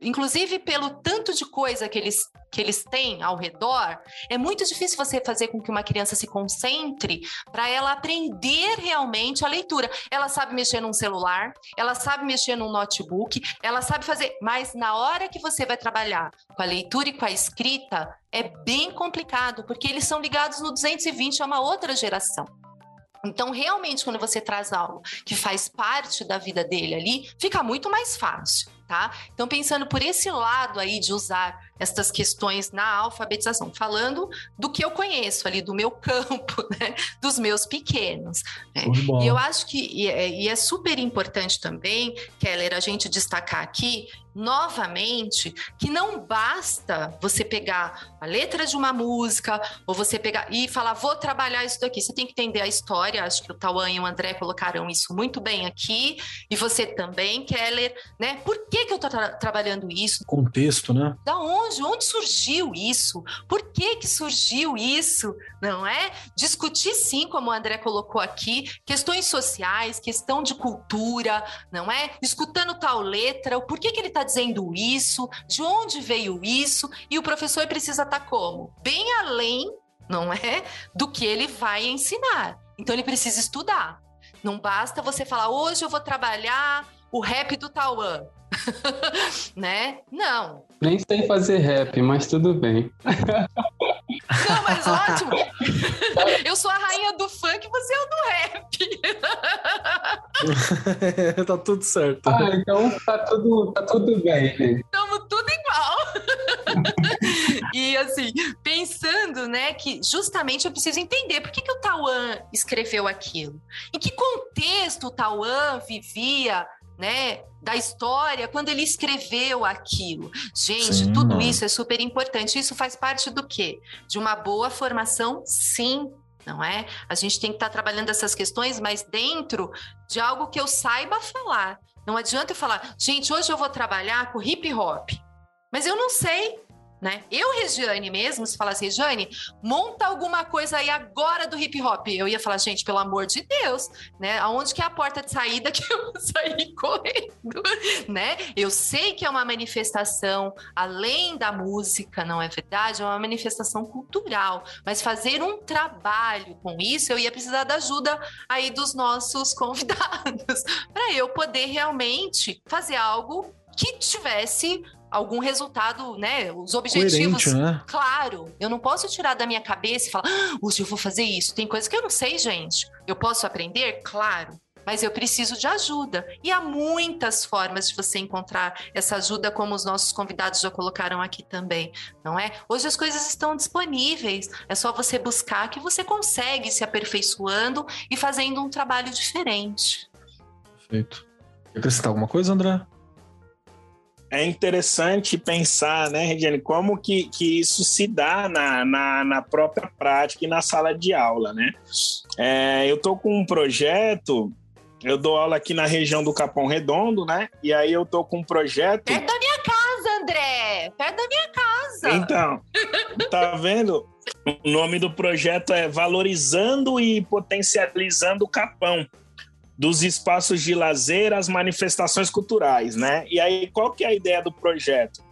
inclusive pelo tanto de coisa que eles, que eles têm ao redor, é muito difícil você fazer com que uma criança se concentre para ela aprender realmente a leitura. Ela sabe mexer num celular, ela sabe mexer num notebook, ela sabe fazer, mas na hora que você vai trabalhar com a leitura e com a escrita, é bem complicado, porque eles são ligados no 220 a uma outra geração. Então, realmente, quando você traz algo que faz parte da vida dele ali, fica muito mais fácil tá? Então, pensando por esse lado aí de usar estas questões na alfabetização, falando do que eu conheço ali, do meu [LAUGHS] campo, né? dos meus pequenos. Né? E eu acho que e é, e é super importante também, Keller, a gente destacar aqui novamente que não basta você pegar a letra de uma música ou você pegar e falar vou trabalhar isso daqui. Você tem que entender a história. Acho que o Tauan e o André colocaram isso muito bem aqui e você também, Keller, né? Por que que eu estou tra trabalhando isso? Contexto, né? Da onde? Onde surgiu isso? Por que que surgiu isso? Não é? Discutir sim, como o André colocou aqui, questões sociais, questão de cultura, não é? Escutando tal letra, o porquê que ele está está dizendo isso, de onde veio isso, e o professor precisa estar tá como? Bem além, não é? Do que ele vai ensinar. Então ele precisa estudar. Não basta você falar, hoje eu vou trabalhar o rap do Tauan. [LAUGHS] né? Não. Nem sei fazer rap, mas tudo bem. Não, mas ótimo. [LAUGHS] Eu sou a rainha do funk, você é o do rap. [LAUGHS] tá tudo certo. Ah, então tá tudo, tá tudo bem. Estamos tudo igual. [LAUGHS] e assim, pensando, né, que justamente eu preciso entender por que, que o Tauan escreveu aquilo. Em que contexto o Tauan vivia né, da história quando ele escreveu aquilo. Gente, sim, tudo isso é super importante. Isso faz parte do quê? De uma boa formação, sim. Não é? A gente tem que estar tá trabalhando essas questões, mas dentro de algo que eu saiba falar. Não adianta eu falar, gente, hoje eu vou trabalhar com hip hop, mas eu não sei né? Eu, Regiane mesmo, se falasse, Regiane, monta alguma coisa aí agora do hip hop. Eu ia falar, gente, pelo amor de Deus, né? Aonde que é a porta de saída que [LAUGHS] eu sair correndo, [LAUGHS] né? Eu sei que é uma manifestação além da música, não é verdade? É uma manifestação cultural, mas fazer um trabalho com isso, eu ia precisar da ajuda aí dos nossos [LAUGHS] convidados, para eu poder realmente fazer algo que tivesse algum resultado, né? Os objetivos. Coerente, né? Claro, eu não posso tirar da minha cabeça e falar, ah, hoje eu vou fazer isso. Tem coisas que eu não sei, gente. Eu posso aprender? Claro. Mas eu preciso de ajuda. E há muitas formas de você encontrar essa ajuda, como os nossos convidados já colocaram aqui também, não é? Hoje as coisas estão disponíveis. É só você buscar que você consegue se aperfeiçoando e fazendo um trabalho diferente. Perfeito. Quer acrescentar alguma coisa, André? É interessante pensar, né, Regiane, como que, que isso se dá na, na, na própria prática e na sala de aula, né? É, eu estou com um projeto, eu dou aula aqui na região do Capão Redondo, né? E aí eu estou com um projeto... Perto da minha casa, André! Perto da minha casa! Então, tá vendo? O nome do projeto é Valorizando e Potencializando o Capão dos espaços de lazer às manifestações culturais, né? E aí, qual que é a ideia do projeto?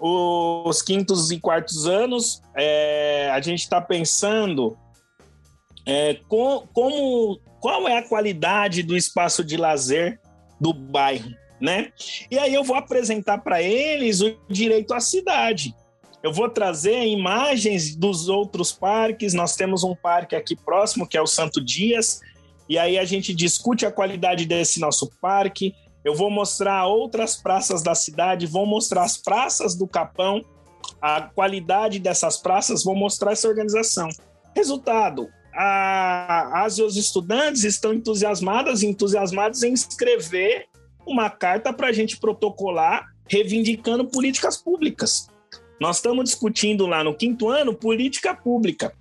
Os quintos e quartos anos, é, a gente está pensando é, com, como, qual é a qualidade do espaço de lazer do bairro, né? E aí eu vou apresentar para eles o direito à cidade. Eu vou trazer imagens dos outros parques. Nós temos um parque aqui próximo, que é o Santo Dias, e aí a gente discute a qualidade desse nosso parque. Eu vou mostrar outras praças da cidade, vou mostrar as praças do Capão, a qualidade dessas praças, vou mostrar essa organização. Resultado, a, as e os estudantes estão entusiasmadas, entusiasmados em escrever uma carta para a gente protocolar reivindicando políticas públicas. Nós estamos discutindo lá no quinto ano política pública.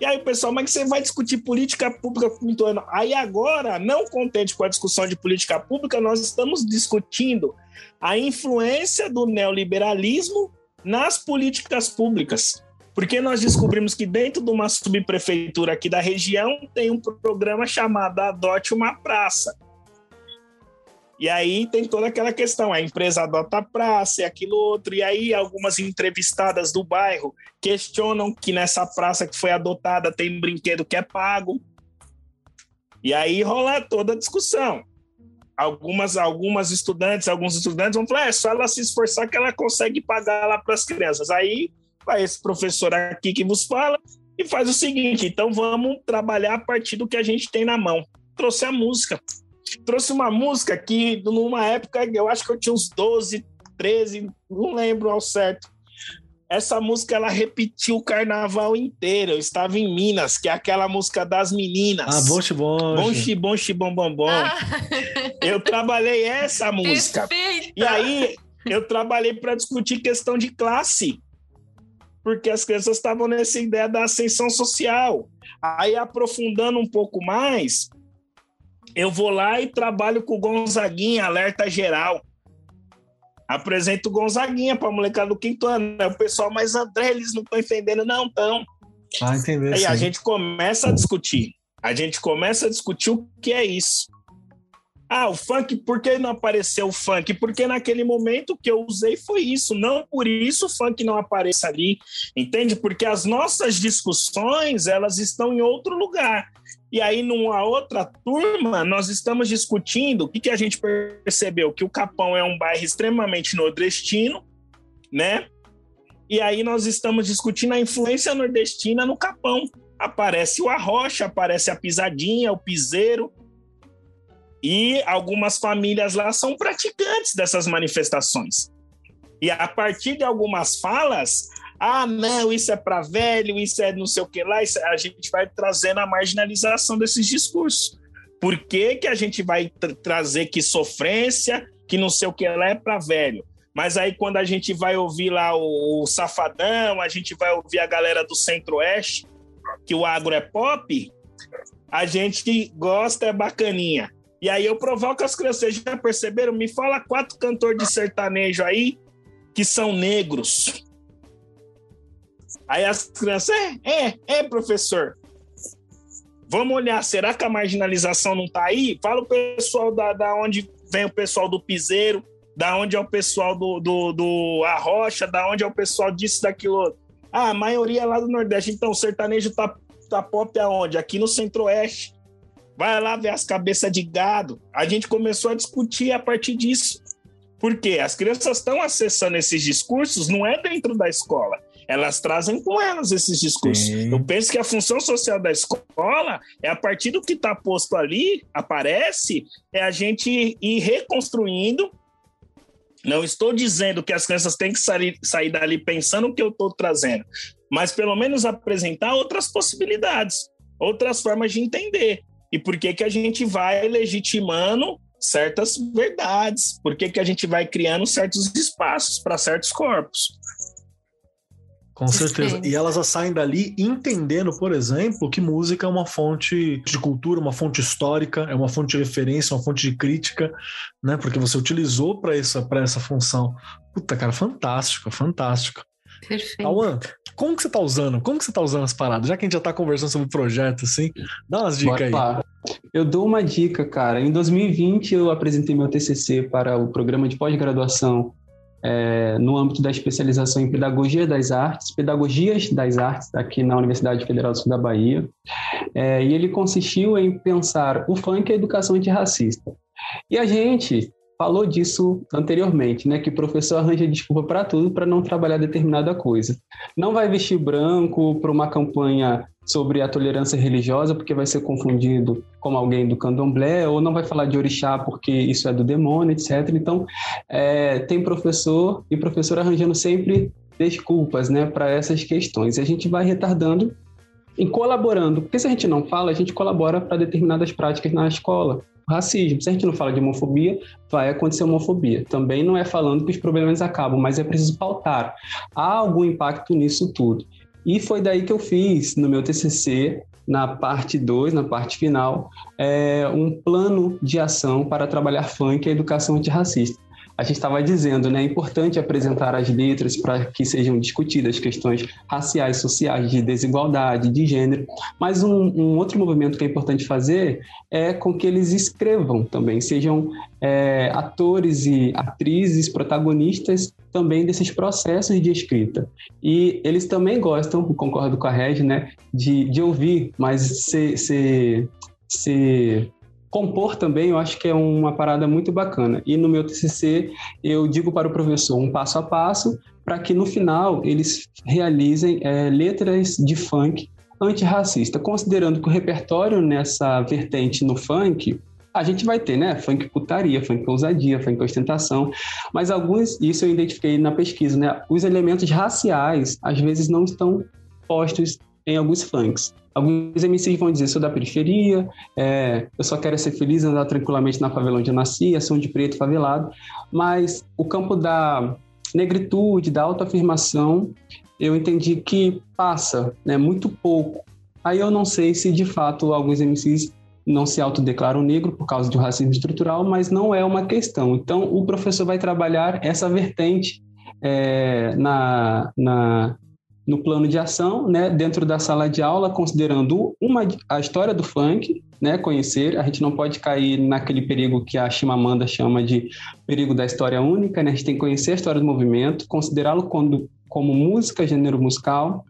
E aí pessoal, mas você vai discutir política pública com o ano? Aí agora, não contente com a discussão de política pública, nós estamos discutindo a influência do neoliberalismo nas políticas públicas. Porque nós descobrimos que dentro de uma subprefeitura aqui da região tem um programa chamado Adote uma Praça. E aí tem toda aquela questão, a empresa adota a praça e aquilo outro, e aí algumas entrevistadas do bairro questionam que nessa praça que foi adotada tem brinquedo que é pago. E aí rola toda a discussão. Algumas, algumas estudantes, alguns estudantes vão falar, é só ela se esforçar que ela consegue pagar lá para as crianças. Aí vai esse professor aqui que vos fala e faz o seguinte, então vamos trabalhar a partir do que a gente tem na mão. Trouxe a música trouxe uma música que, numa época, eu acho que eu tinha uns 12, 13, não lembro ao certo. Essa música ela repetiu o carnaval inteiro. Eu estava em Minas, que é aquela música das meninas. Ah, bom bom. Bom bom bom bom bom. Ah. Eu trabalhei essa [LAUGHS] música. Perfeita. E aí eu trabalhei para discutir questão de classe. Porque as crianças estavam nessa ideia da ascensão social. Aí aprofundando um pouco mais, eu vou lá e trabalho com o Gonzaguinha, alerta geral. Apresento o Gonzaguinha para a molecada do quinto ano. O pessoal, mas André, eles não estão entendendo, não estão. Ah, entender. Aí sim. a gente começa a discutir. A gente começa a discutir o que é isso. Ah, o funk, por que não apareceu o funk? Porque naquele momento que eu usei foi isso. Não por isso o funk não apareça ali, entende? Porque as nossas discussões, elas estão em outro lugar. E aí, numa outra turma, nós estamos discutindo o que, que a gente percebeu: que o Capão é um bairro extremamente nordestino, né? E aí nós estamos discutindo a influência nordestina no Capão. Aparece o Arrocha, aparece a Pisadinha, o Piseiro, e algumas famílias lá são praticantes dessas manifestações. E a partir de algumas falas, ah, não, isso é para velho, isso é não sei o que lá, isso, é, a gente vai trazendo a marginalização desses discursos. Por que, que a gente vai tra trazer que sofrência, que não sei o que lá é para velho? Mas aí quando a gente vai ouvir lá o, o Safadão, a gente vai ouvir a galera do Centro-Oeste, que o agro é pop, a gente que gosta é bacaninha. E aí eu provoco as crianças, vocês já perceberam? Me fala quatro cantores de sertanejo aí que são negros. Aí as crianças, é, é, é, professor. Vamos olhar, será que a marginalização não está aí? Fala o pessoal da, da onde vem o pessoal do piseiro, da onde é o pessoal do, do, do Arrocha, da onde é o pessoal disso, daquilo. Ah, a maioria é lá do Nordeste. Então, o sertanejo tá, tá pop aonde? Aqui no Centro-Oeste. Vai lá ver as cabeças de gado. A gente começou a discutir a partir disso. Porque as crianças estão acessando esses discursos, não é dentro da escola. Elas trazem com elas esses discursos. Sim. Eu penso que a função social da escola é a partir do que está posto ali, aparece, é a gente ir reconstruindo. Não estou dizendo que as crianças têm que sair, sair dali pensando o que eu estou trazendo, mas pelo menos apresentar outras possibilidades, outras formas de entender e por que, que a gente vai legitimando certas verdades, por que, que a gente vai criando certos espaços para certos corpos. Com certeza. E elas saem dali entendendo, por exemplo, que música é uma fonte de cultura, uma fonte histórica, é uma fonte de referência, uma fonte de crítica, né? Porque você utilizou para essa, essa função. Puta, cara, fantástico, fantástico. Perfeito. Awan, como que você tá usando? Como que você tá usando as paradas? Já que a gente já tá conversando sobre o projeto, assim, dá umas dicas aí. Lá. Eu dou uma dica, cara. Em 2020 eu apresentei meu TCC para o programa de pós-graduação é, no âmbito da especialização em Pedagogia das Artes, Pedagogias das Artes, aqui na Universidade Federal do Sul da Bahia. É, e ele consistiu em pensar o funk e a educação antirracista. E a gente falou disso anteriormente, né? Que o professor arranja desculpa para tudo para não trabalhar determinada coisa. Não vai vestir branco para uma campanha sobre a tolerância religiosa, porque vai ser confundido como alguém do candomblé, ou não vai falar de orixá porque isso é do demônio, etc. Então, é, tem professor e professor arranjando sempre desculpas né, para essas questões. E a gente vai retardando e colaborando, porque se a gente não fala, a gente colabora para determinadas práticas na escola. Racismo, se a gente não fala de homofobia, vai acontecer homofobia. Também não é falando que os problemas acabam, mas é preciso pautar. Há algum impacto nisso tudo. E foi daí que eu fiz no meu TCC, na parte 2, na parte final, é, um plano de ação para trabalhar funk e educação antirracista a gente estava dizendo, né, é importante apresentar as letras para que sejam discutidas questões raciais, sociais, de desigualdade, de gênero, mas um, um, outro movimento que é importante fazer é com que eles escrevam também, sejam é, atores e atrizes, protagonistas também desses processos de escrita. E eles também gostam, concordo com a Reg, né, de, de ouvir, mas ser, ser, ser Compor também eu acho que é uma parada muito bacana. E no meu TCC eu digo para o professor um passo a passo para que no final eles realizem é, letras de funk antirracista, considerando que o repertório nessa vertente no funk a gente vai ter, né? Funk putaria, funk ousadia, funk ostentação, mas alguns, isso eu identifiquei na pesquisa, né? Os elementos raciais às vezes não estão postos em alguns funks. Alguns MCs vão dizer, sou da periferia, é, eu só quero ser feliz, andar tranquilamente na favela onde eu nasci, ação de preto favelado, mas o campo da negritude, da autoafirmação, eu entendi que passa né, muito pouco. Aí eu não sei se de fato alguns MCs não se autodeclaram negro por causa do racismo estrutural, mas não é uma questão. Então o professor vai trabalhar essa vertente é, na, na, no plano de ação, né, dentro da sala de aula, considerando uma, a história do funk, né, conhecer, a gente não pode cair naquele perigo que a Chimamanda chama de perigo da história única, né, a gente tem que conhecer a história do movimento, considerá-lo como, como música, gênero musical,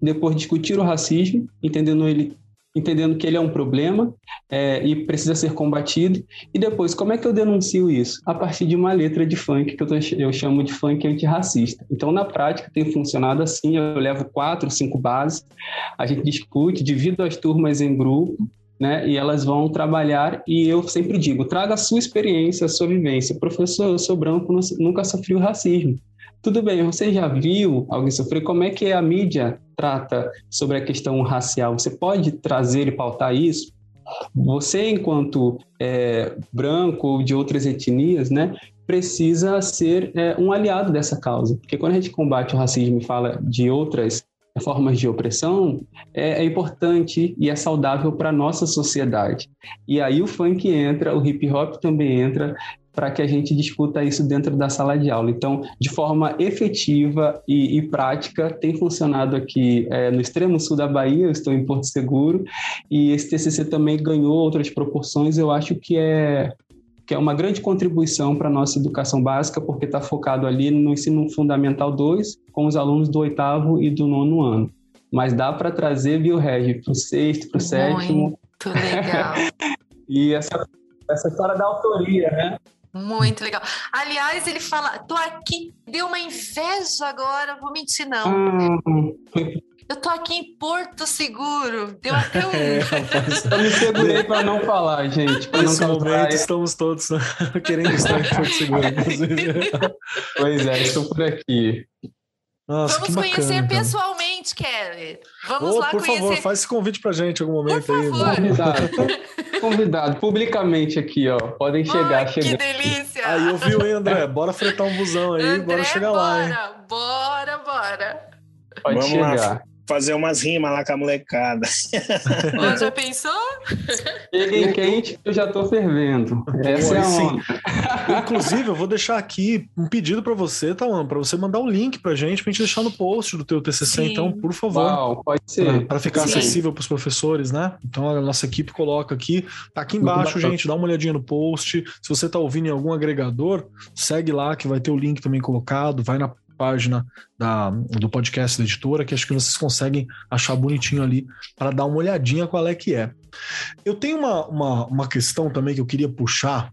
depois discutir o racismo, entendendo ele entendendo que ele é um problema é, e precisa ser combatido. E depois, como é que eu denuncio isso? A partir de uma letra de funk, que eu, tô, eu chamo de funk antirracista. Então, na prática, tem funcionado assim: eu levo quatro, cinco bases, a gente discute, divido as turmas em grupo. Né, e elas vão trabalhar, e eu sempre digo: traga a sua experiência, a sua vivência. Professor, eu sou branco, nunca sofri o racismo. Tudo bem, você já viu alguém sofrer? Como é que a mídia trata sobre a questão racial? Você pode trazer e pautar isso? Você, enquanto é, branco ou de outras etnias, né, precisa ser é, um aliado dessa causa. Porque quando a gente combate o racismo e fala de outras formas de opressão, é, é importante e é saudável para a nossa sociedade. E aí o funk entra, o hip hop também entra, para que a gente discuta isso dentro da sala de aula. Então, de forma efetiva e, e prática, tem funcionado aqui é, no extremo sul da Bahia, eu estou em Porto Seguro, e esse TCC também ganhou outras proporções, eu acho que é que é uma grande contribuição para a nossa educação básica, porque está focado ali no ensino fundamental 2, com os alunos do oitavo e do nono ano. Mas dá para trazer, viu, Regi, para o sexto, para o sétimo. Muito legal. [LAUGHS] e essa, essa história da autoria, né? Muito legal. Aliás, ele fala, tô aqui, deu uma inveja agora, vou mentir não. Hum. Eu tô aqui em Porto Seguro, deu [LAUGHS] até um... É, eu me segurei para não falar, gente. Nesse não momento, estamos todos [LAUGHS] querendo estar em Porto Seguro, inclusive. [LAUGHS] pois é, estou por aqui. Nossa, Vamos bacana, conhecer pessoalmente, Kelly. Vamos oh, lá por conhecer. favor, faz esse convite pra gente em algum momento por aí. Favor. Convidado publicamente aqui, ó. Podem chegar, Ai, chegar. Que delícia! Aí ouviu, hein, André? Bora fretar um busão aí, André, bora chegar bora, lá, hein? Bora, bora. Pode Vamos lá. Fazer umas rimas lá com a molecada. Já pensou? Cheguem quente, eu já tô fervendo. Essa é a sim. onda. Inclusive, eu vou deixar aqui um pedido pra você, tá, mano? Pra você mandar um link pra gente, pra gente deixar no post do teu TCC, Sim. então, por favor. Uau, pode ser. pra ficar Sim. acessível pros professores, né? Então a nossa equipe coloca aqui. Tá aqui embaixo, gente. Dá uma olhadinha no post. Se você tá ouvindo em algum agregador, segue lá que vai ter o link também colocado. Vai na página da, do podcast da editora, que acho que vocês conseguem achar bonitinho ali para dar uma olhadinha qual é que é. Eu tenho uma, uma, uma questão também que eu queria puxar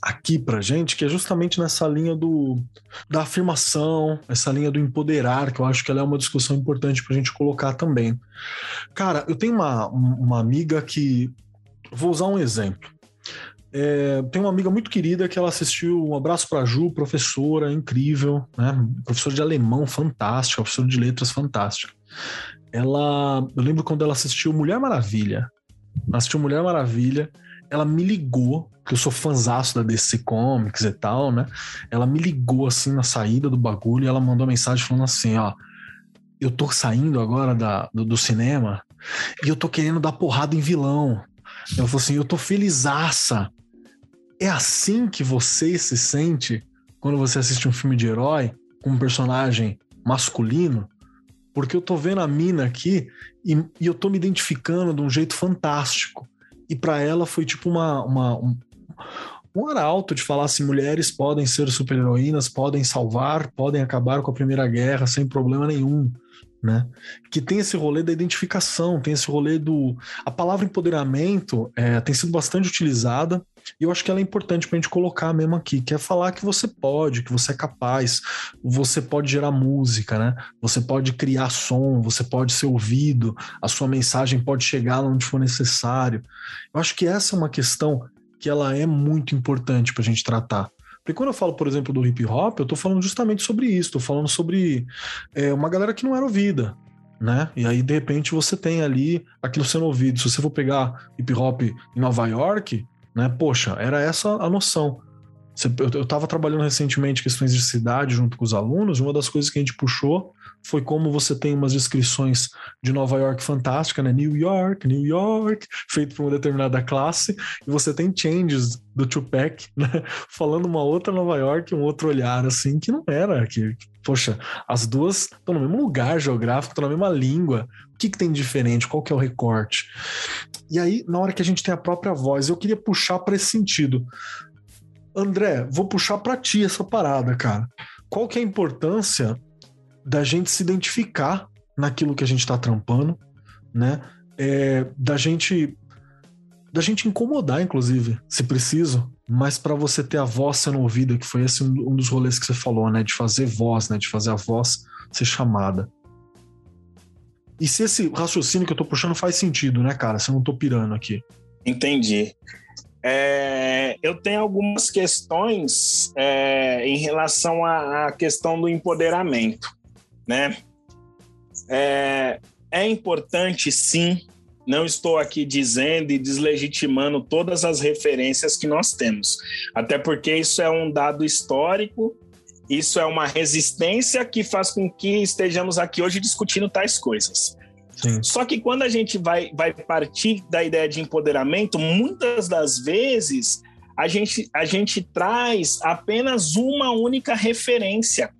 aqui pra gente, que é justamente nessa linha do da afirmação, essa linha do empoderar, que eu acho que ela é uma discussão importante pra gente colocar também. Cara, eu tenho uma, uma amiga que. Vou usar um exemplo. É, tem uma amiga muito querida que ela assistiu Um Abraço pra Ju, professora incrível, né? Professora de alemão fantástica, professora de letras fantástica. Ela. Eu lembro quando ela assistiu Mulher Maravilha. Assistiu Mulher Maravilha. Ela me ligou, que eu sou fãzaço da DC Comics e tal, né? Ela me ligou assim na saída do bagulho e ela mandou uma mensagem falando assim: ó, eu tô saindo agora da, do, do cinema e eu tô querendo dar porrada em vilão. Ela falou assim: eu tô felizaça. É assim que você se sente quando você assiste um filme de herói com um personagem masculino? Porque eu tô vendo a mina aqui e, e eu tô me identificando de um jeito fantástico. E para ela foi tipo uma, uma um, um arauto de falar assim: mulheres podem ser super-heroínas, podem salvar, podem acabar com a Primeira Guerra sem problema nenhum. Né? Que tem esse rolê da identificação, tem esse rolê do. A palavra empoderamento é, tem sido bastante utilizada e eu acho que ela é importante para a gente colocar mesmo aqui, que é falar que você pode, que você é capaz, você pode gerar música, né? Você pode criar som, você pode ser ouvido, a sua mensagem pode chegar onde for necessário. Eu acho que essa é uma questão que ela é muito importante para a gente tratar. Porque quando eu falo, por exemplo, do hip hop, eu tô falando justamente sobre isso, tô falando sobre é, uma galera que não era ouvida, né? E aí, de repente, você tem ali aquilo sendo ouvido. Se você for pegar hip hop em Nova York, né? Poxa, era essa a noção. Eu, eu tava trabalhando recentemente questões de cidade junto com os alunos, uma das coisas que a gente puxou foi como você tem umas descrições de Nova York fantástica, né? New York, New York, feito por uma determinada classe, e você tem changes do Tupac, [LAUGHS] né? Falando uma outra Nova York, um outro olhar, assim, que não era. Que, poxa, as duas estão no mesmo lugar geográfico, estão na mesma língua. O que, que tem de diferente? Qual que é o recorte? E aí, na hora que a gente tem a própria voz, eu queria puxar para esse sentido. André, vou puxar para ti essa parada, cara. Qual que é a importância da gente se identificar naquilo que a gente está trampando, né? É, da gente da gente incomodar, inclusive, se preciso, mas para você ter a voz sendo ouvida, que foi esse um dos rolês que você falou, né? De fazer voz, né? De fazer a voz ser chamada. E se esse raciocínio que eu tô puxando faz sentido, né, cara? Se eu não tô pirando aqui. Entendi. É, eu tenho algumas questões é, em relação à, à questão do empoderamento, né? É, é importante, sim. Não estou aqui dizendo e deslegitimando todas as referências que nós temos, até porque isso é um dado histórico, isso é uma resistência que faz com que estejamos aqui hoje discutindo tais coisas. Sim. Só que quando a gente vai, vai partir da ideia de empoderamento, muitas das vezes a gente, a gente traz apenas uma única referência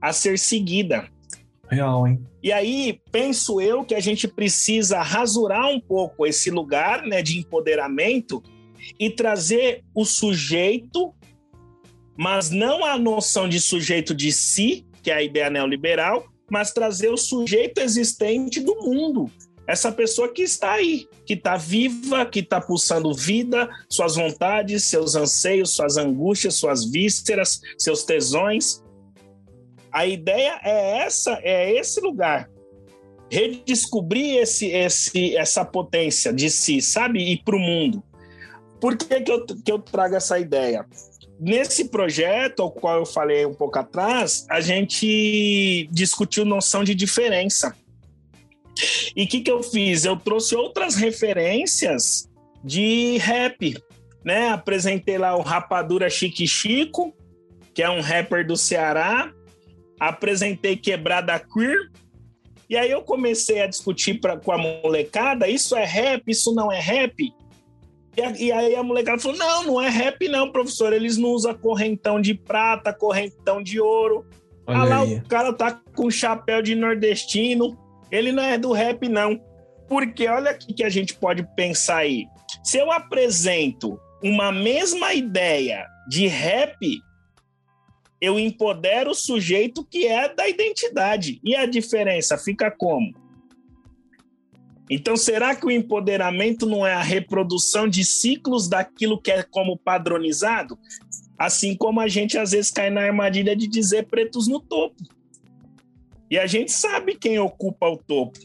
a ser seguida. Real, hein? E aí, penso eu que a gente precisa rasurar um pouco esse lugar né, de empoderamento e trazer o sujeito, mas não a noção de sujeito de si, que é a ideia neoliberal, mas trazer o sujeito existente do mundo. Essa pessoa que está aí, que está viva, que está pulsando vida, suas vontades, seus anseios, suas angústias, suas vísceras, seus tesões. A ideia é essa, é esse lugar. Redescobrir esse, esse, essa potência de si, sabe? E para o mundo. Por que, que, eu, que eu trago essa ideia? Nesse projeto, ao qual eu falei um pouco atrás, a gente discutiu noção de diferença. E o que, que eu fiz? Eu trouxe outras referências de rap, né? Apresentei lá o Rapadura Chique Chico, que é um rapper do Ceará. Apresentei Quebrada Queer. E aí eu comecei a discutir pra, com a molecada, isso é rap, isso não é rap? E, aí a molecada falou, não, não é rap não, professor, eles não usam correntão de prata, correntão de ouro. Olha ah lá, aí. o cara tá com chapéu de nordestino, ele não é do rap não. Porque olha o que a gente pode pensar aí. Se eu apresento uma mesma ideia de rap, eu empodero o sujeito que é da identidade. E a diferença fica como? Então, será que o empoderamento não é a reprodução de ciclos daquilo que é como padronizado? Assim como a gente às vezes cai na armadilha de dizer pretos no topo. E a gente sabe quem ocupa o topo.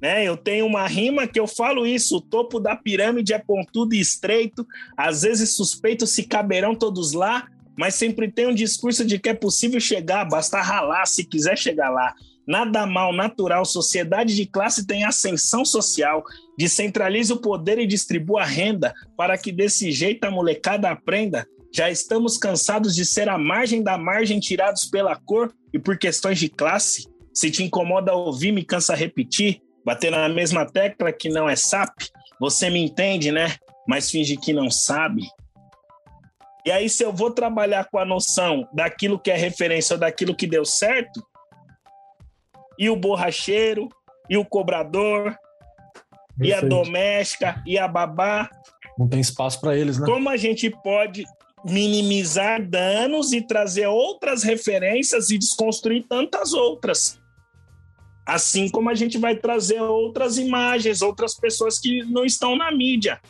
Né? Eu tenho uma rima que eu falo isso: o topo da pirâmide é pontudo e estreito, às vezes suspeito se caberão todos lá, mas sempre tem um discurso de que é possível chegar, basta ralar se quiser chegar lá. Nada mal, natural, sociedade de classe tem ascensão social, descentralize o poder e distribua a renda, para que desse jeito a molecada aprenda. Já estamos cansados de ser à margem da margem, tirados pela cor e por questões de classe. Se te incomoda ouvir, me cansa repetir bater na mesma tecla que não é SAP, você me entende, né? Mas finge que não sabe. E aí, se eu vou trabalhar com a noção daquilo que é referência ou daquilo que deu certo, e o borracheiro, e o cobrador, Perfeito. e a doméstica, e a babá. Não tem espaço para eles, né? Como a gente pode minimizar danos e trazer outras referências e desconstruir tantas outras? Assim como a gente vai trazer outras imagens, outras pessoas que não estão na mídia.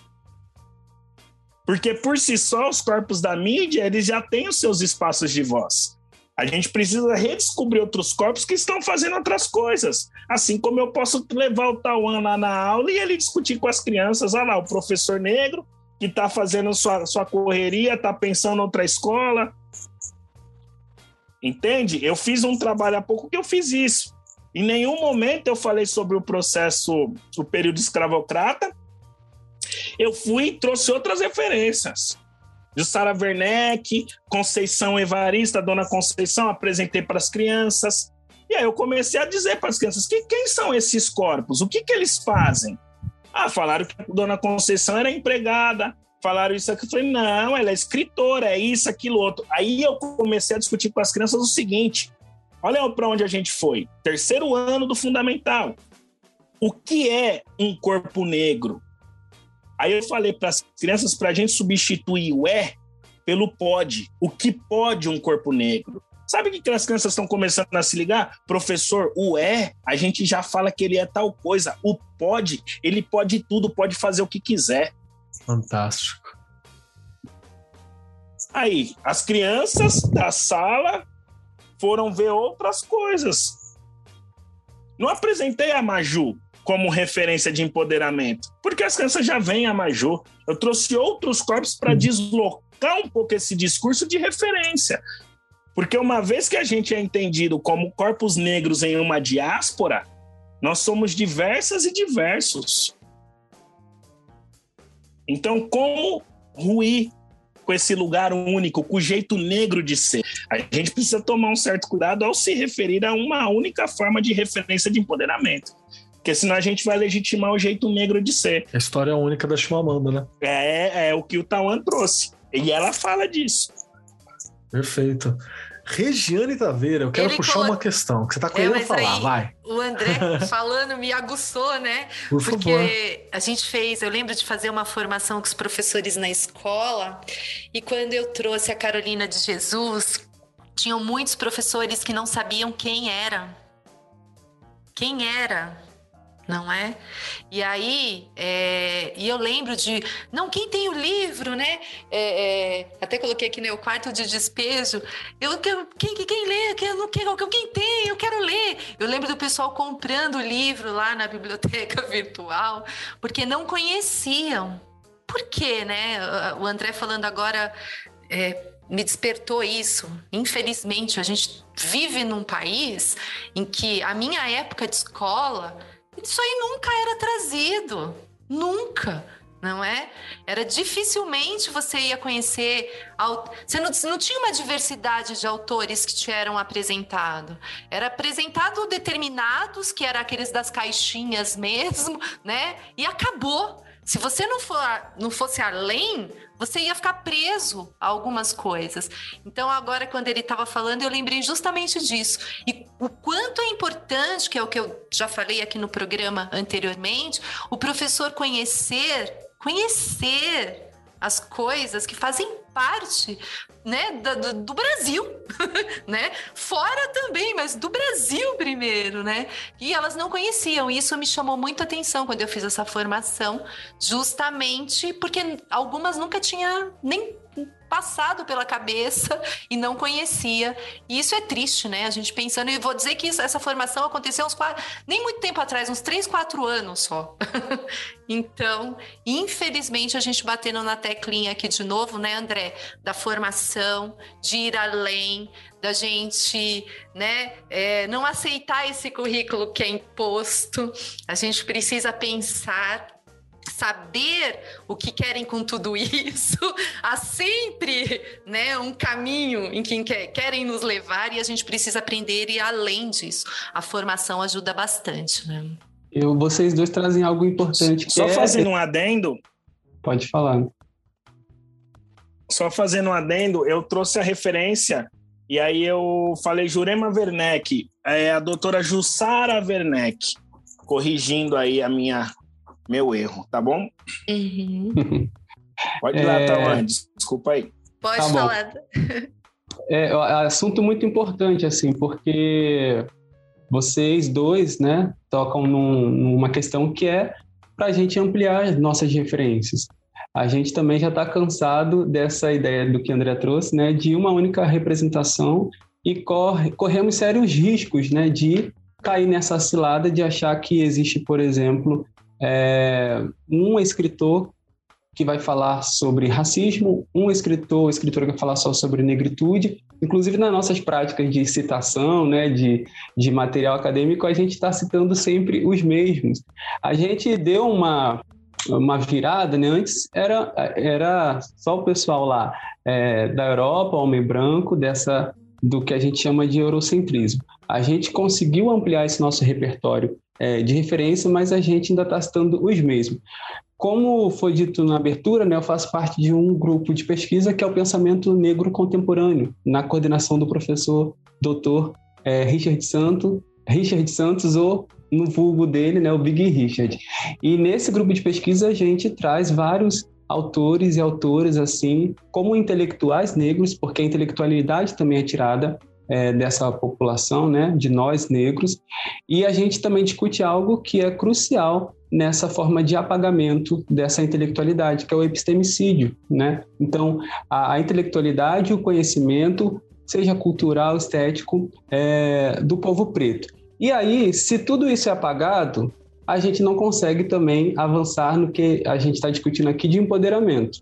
Porque por si só, os corpos da mídia, eles já têm os seus espaços de voz. A gente precisa redescobrir outros corpos que estão fazendo outras coisas. Assim como eu posso levar o Tauan lá na aula e ele discutir com as crianças. Olha lá, o professor negro que está fazendo sua, sua correria, está pensando outra escola. Entende? Eu fiz um trabalho há pouco que eu fiz isso. Em nenhum momento eu falei sobre o processo, o período escravocrata. Eu fui e trouxe outras referências. De Sara Werneck, Conceição Evarista, Dona Conceição, apresentei para as crianças. E aí eu comecei a dizer para as crianças que, quem são esses corpos, o que, que eles fazem. Ah, falaram que a Dona Conceição era empregada, falaram isso aqui. Eu falei, não, ela é escritora, é isso, aquilo, outro. Aí eu comecei a discutir com as crianças o seguinte: Olha para onde a gente foi. Terceiro ano do fundamental. O que é um corpo negro? Aí eu falei para as crianças para a gente substituir o é pelo pode. O que pode um corpo negro? Sabe o que as crianças estão começando a se ligar? Professor, o é, a gente já fala que ele é tal coisa. O pode, ele pode tudo, pode fazer o que quiser. Fantástico. Aí, as crianças da sala foram ver outras coisas. Não apresentei a Maju como referência de empoderamento, porque as crianças já vêm a Maju. Eu trouxe outros corpos para deslocar um pouco esse discurso de referência. Porque uma vez que a gente é entendido como corpos negros em uma diáspora, nós somos diversas e diversos. Então, como ruir com esse lugar único, com o jeito negro de ser. A gente precisa tomar um certo cuidado ao se referir a uma única forma de referência de empoderamento. Porque senão a gente vai legitimar o jeito negro de ser. A história única da Chimamanda, né? É, é o que o Tawan trouxe. E ela fala disso. Perfeito. Regiane Taveira, eu quero Ele puxar uma questão que você está querendo é, falar, aí, vai. O André [LAUGHS] falando me aguçou, né? Por Porque favor. a gente fez, eu lembro de fazer uma formação com os professores na escola, e quando eu trouxe a Carolina de Jesus, tinham muitos professores que não sabiam quem era. Quem era? Não é? E aí, é, e eu lembro de, não, quem tem o livro, né? É, é, até coloquei aqui, né, o quarto de despejo. Eu quero, quem, quem lê? Eu não quero, quem tem? Eu quero ler. Eu lembro do pessoal comprando o livro lá na biblioteca [LAUGHS] virtual, porque não conheciam. Por quê, né? O André falando agora é, me despertou isso. Infelizmente, a gente vive num país em que a minha época de escola isso aí nunca era trazido. Nunca. não é? Era dificilmente você ia conhecer. Você não, não tinha uma diversidade de autores que te eram apresentados. Era apresentado determinados, que eram aqueles das caixinhas mesmo, né? E acabou. Se você não, for, não fosse além, você ia ficar preso a algumas coisas. Então, agora, quando ele estava falando, eu lembrei justamente disso. E o quanto é importante, que é o que eu já falei aqui no programa anteriormente, o professor conhecer conhecer as coisas que fazem parte né, do, do Brasil, [LAUGHS] né? Fora também, mas do Brasil primeiro, né? E elas não conheciam. E isso me chamou muito atenção quando eu fiz essa formação, justamente porque algumas nunca tinha nem passado pela cabeça e não conhecia. E isso é triste, né? A gente pensando, e vou dizer que isso, essa formação aconteceu uns quatro, nem muito tempo atrás, uns três, quatro anos só. [LAUGHS] então, infelizmente, a gente batendo na teclinha aqui de novo, né, André? Da formação, de ir além, da gente né, é, não aceitar esse currículo que é imposto. A gente precisa pensar saber o que querem com tudo isso, [LAUGHS] há sempre né, um caminho em que querem nos levar e a gente precisa aprender e além disso. A formação ajuda bastante. Né? Eu, vocês dois trazem algo importante. Só é... fazendo um adendo. Pode falar. Só fazendo um adendo, eu trouxe a referência e aí eu falei Jurema Werneck, é a doutora Jussara Werneck, corrigindo aí a minha meu erro, tá bom? Uhum. Pode ir lá, é... desculpa aí. Pode tá falar. É, é assunto muito importante, assim, porque vocês dois, né, tocam num, numa questão que é para a gente ampliar nossas referências. A gente também já está cansado dessa ideia do que André trouxe, né, de uma única representação e corre, corremos sérios riscos, né, de cair nessa cilada de achar que existe, por exemplo, é, um escritor que vai falar sobre racismo, um escritor ou escritora que vai falar só sobre negritude. Inclusive, nas nossas práticas de citação, né, de, de material acadêmico, a gente está citando sempre os mesmos. A gente deu uma, uma virada, né? Antes era, era só o pessoal lá é, da Europa, homem branco, dessa do que a gente chama de eurocentrismo. A gente conseguiu ampliar esse nosso repertório é, de referência, mas a gente ainda está citando os mesmos. Como foi dito na abertura, né, eu faço parte de um grupo de pesquisa que é o Pensamento Negro Contemporâneo, na coordenação do professor doutor é, Richard Santos, Richard Santos, ou no vulgo dele, né, o Big Richard. E nesse grupo de pesquisa a gente traz vários autores e autoras assim, como intelectuais negros, porque a intelectualidade também é tirada é, dessa população, né, de nós negros, e a gente também discute algo que é crucial nessa forma de apagamento dessa intelectualidade, que é o epistemicídio, né? Então, a, a intelectualidade, o conhecimento, seja cultural, estético, é, do povo preto. E aí, se tudo isso é apagado, a gente não consegue também avançar no que a gente está discutindo aqui de empoderamento.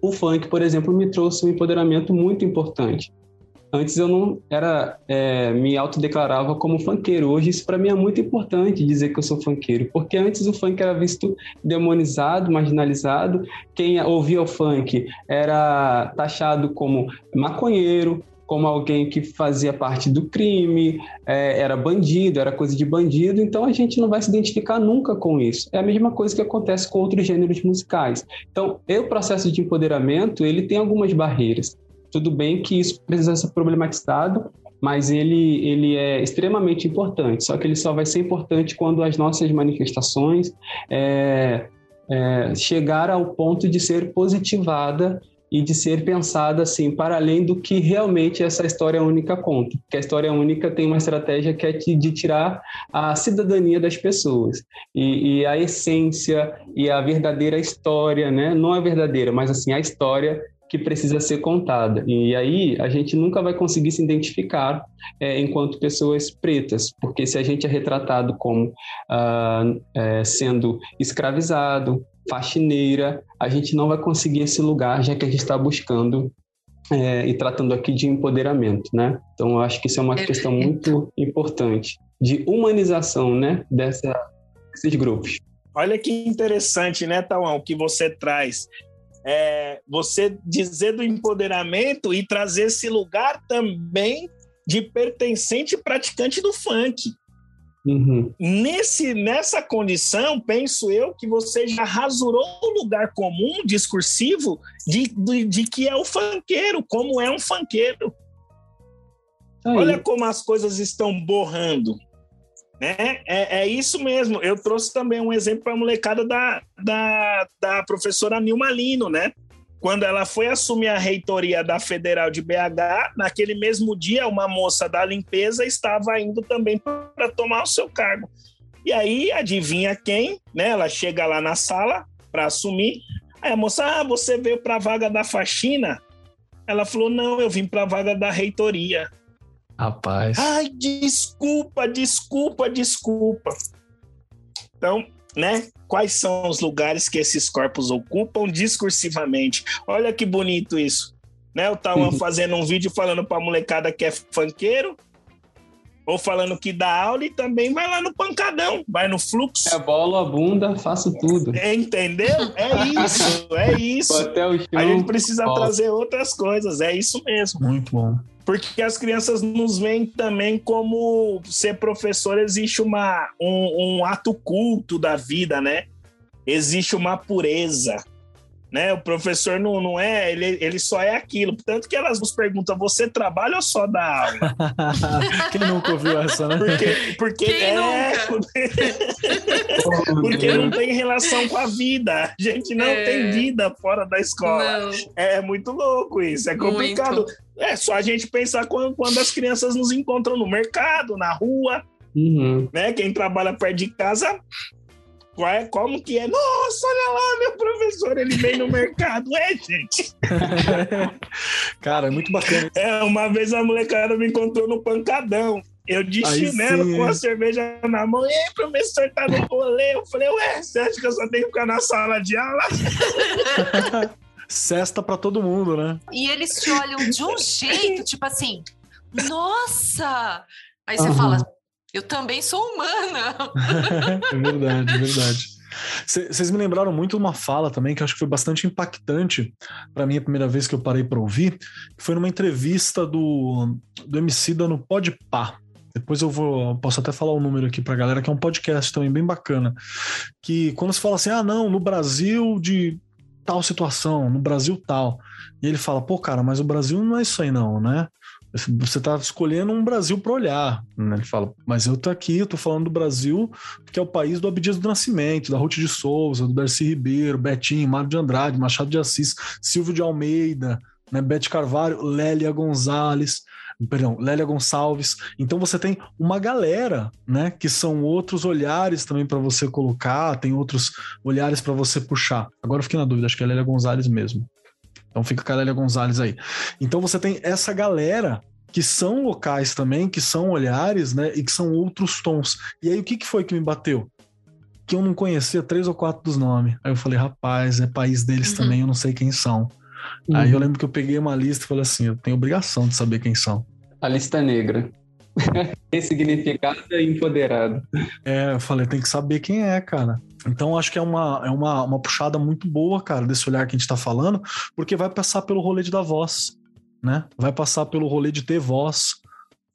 O funk, por exemplo, me trouxe um empoderamento muito importante. Antes eu não era é, me autodeclarava como funkeiro. Hoje isso para mim é muito importante dizer que eu sou funkeiro, porque antes o funk era visto demonizado, marginalizado. Quem ouvia o funk era taxado como maconheiro, como alguém que fazia parte do crime, é, era bandido, era coisa de bandido, então a gente não vai se identificar nunca com isso. É a mesma coisa que acontece com outros gêneros musicais. Então, o processo de empoderamento, ele tem algumas barreiras. Tudo bem que isso precisa ser problematizado, mas ele, ele é extremamente importante. Só que ele só vai ser importante quando as nossas manifestações é, é, chegar ao ponto de ser positivada e de ser pensada assim para além do que realmente essa história única conta. Porque a história única tem uma estratégia que é de tirar a cidadania das pessoas e, e a essência e a verdadeira história, né? Não é verdadeira, mas assim a história que precisa ser contada. E aí a gente nunca vai conseguir se identificar é, enquanto pessoas pretas, porque se a gente é retratado como ah, é, sendo escravizado, faxineira, a gente não vai conseguir esse lugar, já que a gente está buscando é, e tratando aqui de empoderamento, né? Então, eu acho que isso é uma Perfeito. questão muito importante de humanização, né, dessa, desses grupos. Olha que interessante, né, Tauão, que você traz. É, você dizer do empoderamento e trazer esse lugar também de pertencente praticante do funk. Uhum. Nesse, nessa condição, penso eu que você já rasurou o lugar comum discursivo de, de, de que é o fanqueiro, como é um fanqueiro. Olha como as coisas estão borrando. Né? É, é isso mesmo. Eu trouxe também um exemplo para a molecada da, da, da professora Nilma Lino, né? Quando ela foi assumir a reitoria da Federal de BH, naquele mesmo dia, uma moça da limpeza estava indo também para tomar o seu cargo. E aí, adivinha quem? Né? Ela chega lá na sala para assumir. Aí a moça, ah, você veio para a vaga da faxina? Ela falou, não, eu vim para a vaga da reitoria. Rapaz. Ai, desculpa, desculpa, desculpa. Então, né? Quais são os lugares que esses corpos ocupam discursivamente? Olha que bonito isso. Né? O Tauan uhum. [LAUGHS] fazendo um vídeo falando pra molecada que é funkeiro, ou falando que dá aula e também vai lá no pancadão, vai no fluxo. É bola, a bunda, faço tudo. Entendeu? É isso, é isso. A gente precisa trazer outras coisas, é isso mesmo. Muito bom porque as crianças nos veem também como ser professor existe uma, um, um ato culto da vida, né? Existe uma pureza, né? O professor não, não é, ele, ele só é aquilo. Tanto que elas nos perguntam: você trabalha ou só dá aula? [LAUGHS] Quem nunca ouviu essa, né? Porque, porque Quem é. [LAUGHS] porque não tem relação com a vida. A gente não é... tem vida fora da escola. Não. É muito louco isso, é complicado. Muito. É só a gente pensar quando, quando as crianças nos encontram no mercado, na rua, uhum. né? Quem trabalha perto de casa, é, como que é? Nossa, olha lá, meu professor, ele vem no mercado. [LAUGHS] É, gente. [LAUGHS] Cara, é muito bacana. É, uma vez a molecada me encontrou no pancadão. Eu de Aí chinelo sim. com a cerveja na mão. E aí, professor, tá no rolê? Eu falei, ué, você acha que eu só tenho que ficar na sala de aula? [LAUGHS] cesta para todo mundo, né? E eles te olham de um jeito, tipo assim, nossa! Aí você uhum. fala, eu também sou humana. [LAUGHS] é verdade, é verdade. Vocês me lembraram muito uma fala também que eu acho que foi bastante impactante para mim a primeira vez que eu parei para ouvir, que foi numa entrevista do, do da no Pode Pá. Depois eu vou, posso até falar o número aqui pra galera, que é um podcast também bem bacana. Que quando se fala assim, ah, não, no Brasil de tal situação, no Brasil tal. E ele fala, pô, cara, mas o Brasil não é isso aí não, né? Você tá escolhendo um Brasil para olhar. Né? Ele fala, mas eu tô aqui, eu tô falando do Brasil, que é o país do Abdias do Nascimento, da Ruth de Souza, do Darcy Ribeiro, Betinho, Mário de Andrade, Machado de Assis, Silvio de Almeida, né? Bete Carvalho, Lélia Gonzalez perdão, Lélia Gonçalves. Então você tem uma galera, né, que são outros olhares também para você colocar, tem outros olhares para você puxar. Agora eu fiquei na dúvida, acho que é Lélia Gonzalez mesmo. Então fica com a Lélia Gonzalez aí. Então você tem essa galera que são locais também, que são olhares, né, e que são outros tons. E aí o que, que foi que me bateu? Que eu não conhecia três ou quatro dos nomes. Aí eu falei, rapaz, é país deles uhum. também, eu não sei quem são. Uhum. Aí eu lembro que eu peguei uma lista e falei assim, eu tenho obrigação de saber quem são. A lista negra. [LAUGHS] Ressignificado e empoderado. É, eu falei, tem que saber quem é, cara. Então, acho que é uma, é uma, uma puxada muito boa, cara, desse olhar que a gente tá falando, porque vai passar pelo rolê de dar voz, né? Vai passar pelo rolê de ter voz,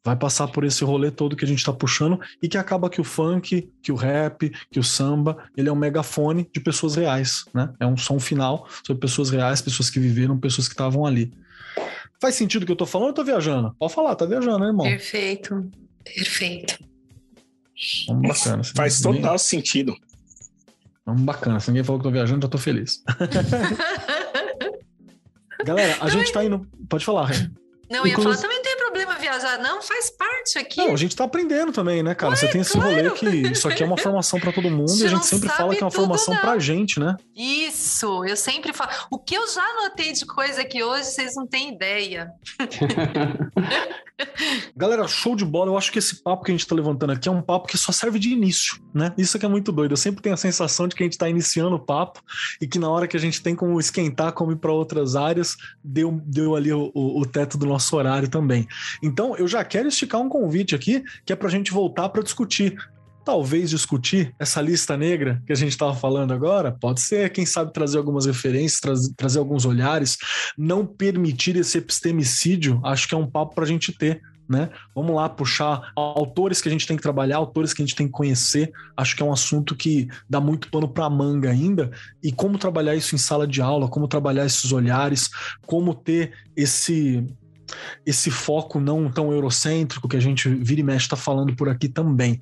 vai passar por esse rolê todo que a gente tá puxando e que acaba que o funk, que o rap, que o samba, ele é um megafone de pessoas reais, né? É um som final sobre pessoas reais, pessoas que viveram, pessoas que estavam ali. Faz sentido o que eu tô falando ou eu tô viajando? Pode falar, tá viajando, né, irmão? Perfeito. Perfeito. Bacana. Faz total sentido. Vamos bacana. Se ninguém falou que eu tô viajando, já tô feliz. [LAUGHS] Galera, a gente tá indo. Pode falar. Não, Inclusive... ia falar também tem viajar, não, faz parte aqui. Não, a gente tá aprendendo também, né, cara? Ué, Você tem esse claro. rolê que isso aqui é uma formação para todo mundo e [LAUGHS] a gente sempre fala que é uma formação não. pra gente, né? Isso, eu sempre falo. O que eu já notei de coisa aqui hoje, vocês não têm ideia. [LAUGHS] Galera, show de bola. Eu acho que esse papo que a gente tá levantando aqui é um papo que só serve de início, né? Isso que é muito doido. Eu sempre tenho a sensação de que a gente tá iniciando o papo e que na hora que a gente tem como esquentar, como ir para outras áreas, deu, deu ali o, o, o teto do nosso horário também. Então, eu já quero esticar um convite aqui, que é para a gente voltar para discutir talvez discutir essa lista negra que a gente estava falando agora. Pode ser, quem sabe, trazer algumas referências, trazer, trazer alguns olhares, não permitir esse epistemicídio. Acho que é um papo para a gente ter né? Vamos lá puxar autores que a gente tem que trabalhar, autores que a gente tem que conhecer. Acho que é um assunto que dá muito pano para manga ainda. E como trabalhar isso em sala de aula, como trabalhar esses olhares, como ter esse esse foco não tão eurocêntrico que a gente vira e mexe está falando por aqui também.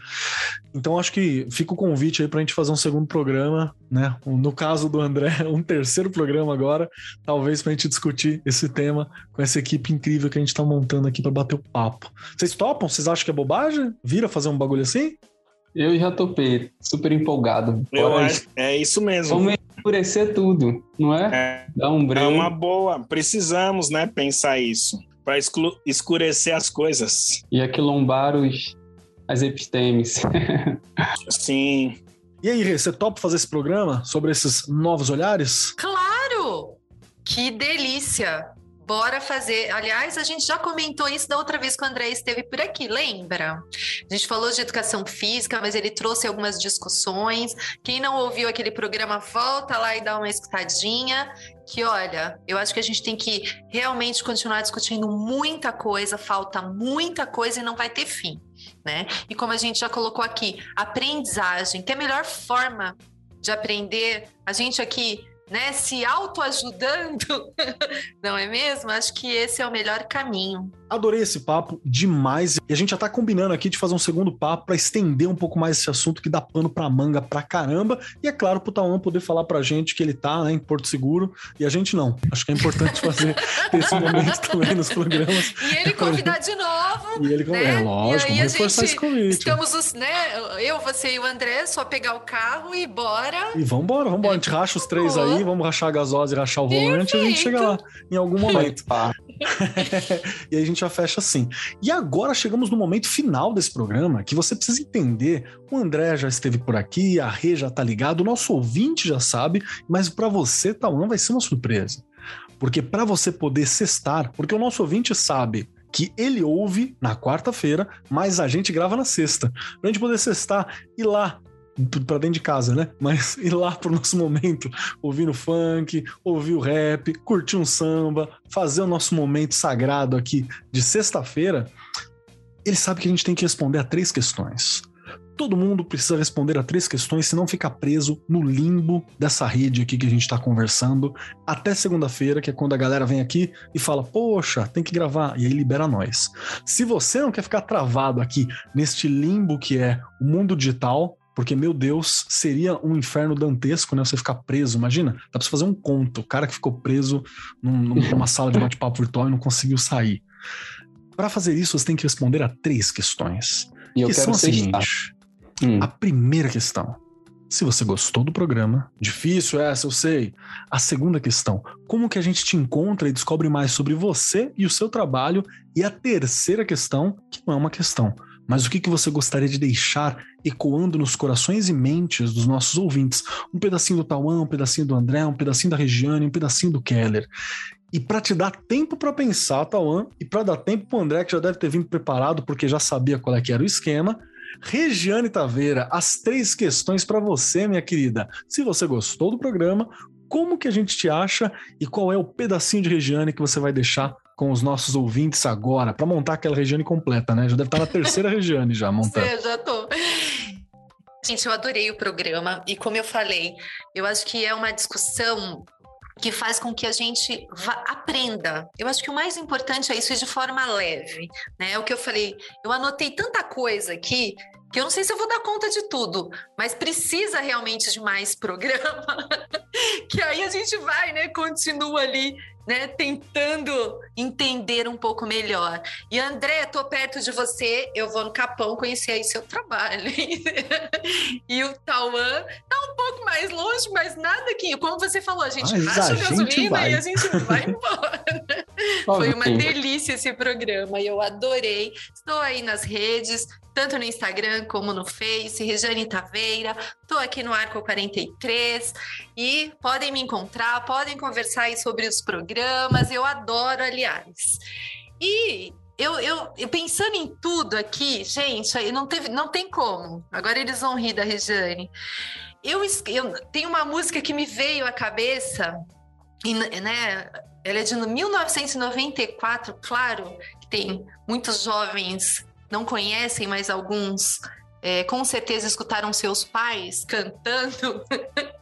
Então acho que fica o convite aí para a gente fazer um segundo programa, né? No caso do André, [LAUGHS] um terceiro programa agora, talvez para a gente discutir esse tema com essa equipe incrível que a gente está montando aqui para bater o papo. Vocês topam? Vocês acham que é bobagem? Vira fazer um bagulho assim? Eu já topei, super empolgado. Eu acho, é isso mesmo. Vamos enfurecer tudo, não é? É, Dá um É uma boa. Precisamos, né, pensar isso para escurecer as coisas. E aquilombar os, as epistemes. [LAUGHS] Sim. E aí, Rê, você topa fazer esse programa sobre esses novos olhares? Claro! Que delícia! Bora fazer. Aliás, a gente já comentou isso da outra vez que o André esteve por aqui, lembra? A gente falou de educação física, mas ele trouxe algumas discussões. Quem não ouviu aquele programa, volta lá e dá uma escutadinha. Que olha, eu acho que a gente tem que realmente continuar discutindo muita coisa, falta muita coisa e não vai ter fim, né? E como a gente já colocou aqui, aprendizagem, que é a melhor forma de aprender. A gente aqui né, se autoajudando, [LAUGHS] não é mesmo? Acho que esse é o melhor caminho. Adorei esse papo demais. E a gente já tá combinando aqui de fazer um segundo papo para estender um pouco mais esse assunto que dá pano pra manga pra caramba. E é claro, pro Tauan poder falar pra gente que ele tá né, em Porto Seguro e a gente não. Acho que é importante fazer [LAUGHS] esse momento também nos programas. E ele convidar de novo. E ele convidar, né? é lógico, vamos reforçar esse convite. Estamos, os, né, eu, você e o André, só pegar o carro e bora. E vambora, vambora. A gente racha os três aí, vamos rachar a gasose, rachar o volante e a gente chega lá em algum momento. [LAUGHS] e aí a gente já fecha assim. E agora chegamos no momento final desse programa, que você precisa entender. O André já esteve por aqui, a Rê já tá ligado, o nosso ouvinte já sabe, mas para você, não vai ser uma surpresa. Porque para você poder cestar, porque o nosso ouvinte sabe que ele ouve na quarta-feira, mas a gente grava na sexta. Pra gente poder cestar e lá para dentro de casa, né? [LAUGHS] Mas ir lá pro nosso momento, ouvir o funk, ouvir o rap, curtir um samba, fazer o nosso momento sagrado aqui de sexta-feira, ele sabe que a gente tem que responder a três questões. Todo mundo precisa responder a três questões, senão fica preso no limbo dessa rede aqui que a gente está conversando até segunda-feira, que é quando a galera vem aqui e fala: Poxa, tem que gravar, e aí libera nós. Se você não quer ficar travado aqui neste limbo que é o mundo digital, porque, meu Deus, seria um inferno dantesco, né? Você ficar preso. Imagina, dá pra você fazer um conto. O cara que ficou preso num, [LAUGHS] numa sala de bate-papo virtual e não conseguiu sair. Para fazer isso, você tem que responder a três questões. E eu que quero são a seguinte: hum. a primeira questão. Se você gostou do programa, difícil essa, eu sei. A segunda questão, como que a gente te encontra e descobre mais sobre você e o seu trabalho? E a terceira questão, que não é uma questão, mas o que, que você gostaria de deixar ecoando nos corações e mentes dos nossos ouvintes? Um pedacinho do Tauan, um pedacinho do André, um pedacinho da Regiane, um pedacinho do Keller. E para te dar tempo para pensar, Tauan, e para dar tempo para o André, que já deve ter vindo preparado porque já sabia qual é que era o esquema, Regiane Taveira, as três questões para você, minha querida. Se você gostou do programa, como que a gente te acha e qual é o pedacinho de Regiane que você vai deixar com os nossos ouvintes agora, para montar aquela região completa, né? Já deve estar na terceira região já montando. [LAUGHS] Sim, já tô. Gente, eu adorei o programa e como eu falei, eu acho que é uma discussão que faz com que a gente aprenda. Eu acho que o mais importante é isso de forma leve, né? É o que eu falei, eu anotei tanta coisa aqui que eu não sei se eu vou dar conta de tudo, mas precisa realmente de mais programa, [LAUGHS] que aí a gente vai, né, continua ali né, tentando entender um pouco melhor. E André, tô perto de você, eu vou no Capão conhecer aí seu trabalho. [LAUGHS] e o Tauan tá um pouco mais longe, mas nada aqui. Como você falou, a gente mas racha a gasolina e a gente vai [LAUGHS] embora. Foi uma delícia esse programa e eu adorei. Estou aí nas redes, tanto no Instagram como no Face, Regiane Taveira. Estou aqui no Arco 43 e podem me encontrar, podem conversar aí sobre os programas. Eu adoro, aliás. E eu, eu, eu, pensando em tudo aqui, gente, não, teve, não tem como. Agora eles vão rir da Regiane. Eu, eu tenho uma música que me veio à cabeça, e, né? Ela é de 1994, claro, que tem muitos jovens não conhecem, mas alguns é, com certeza escutaram seus pais cantando. [LAUGHS]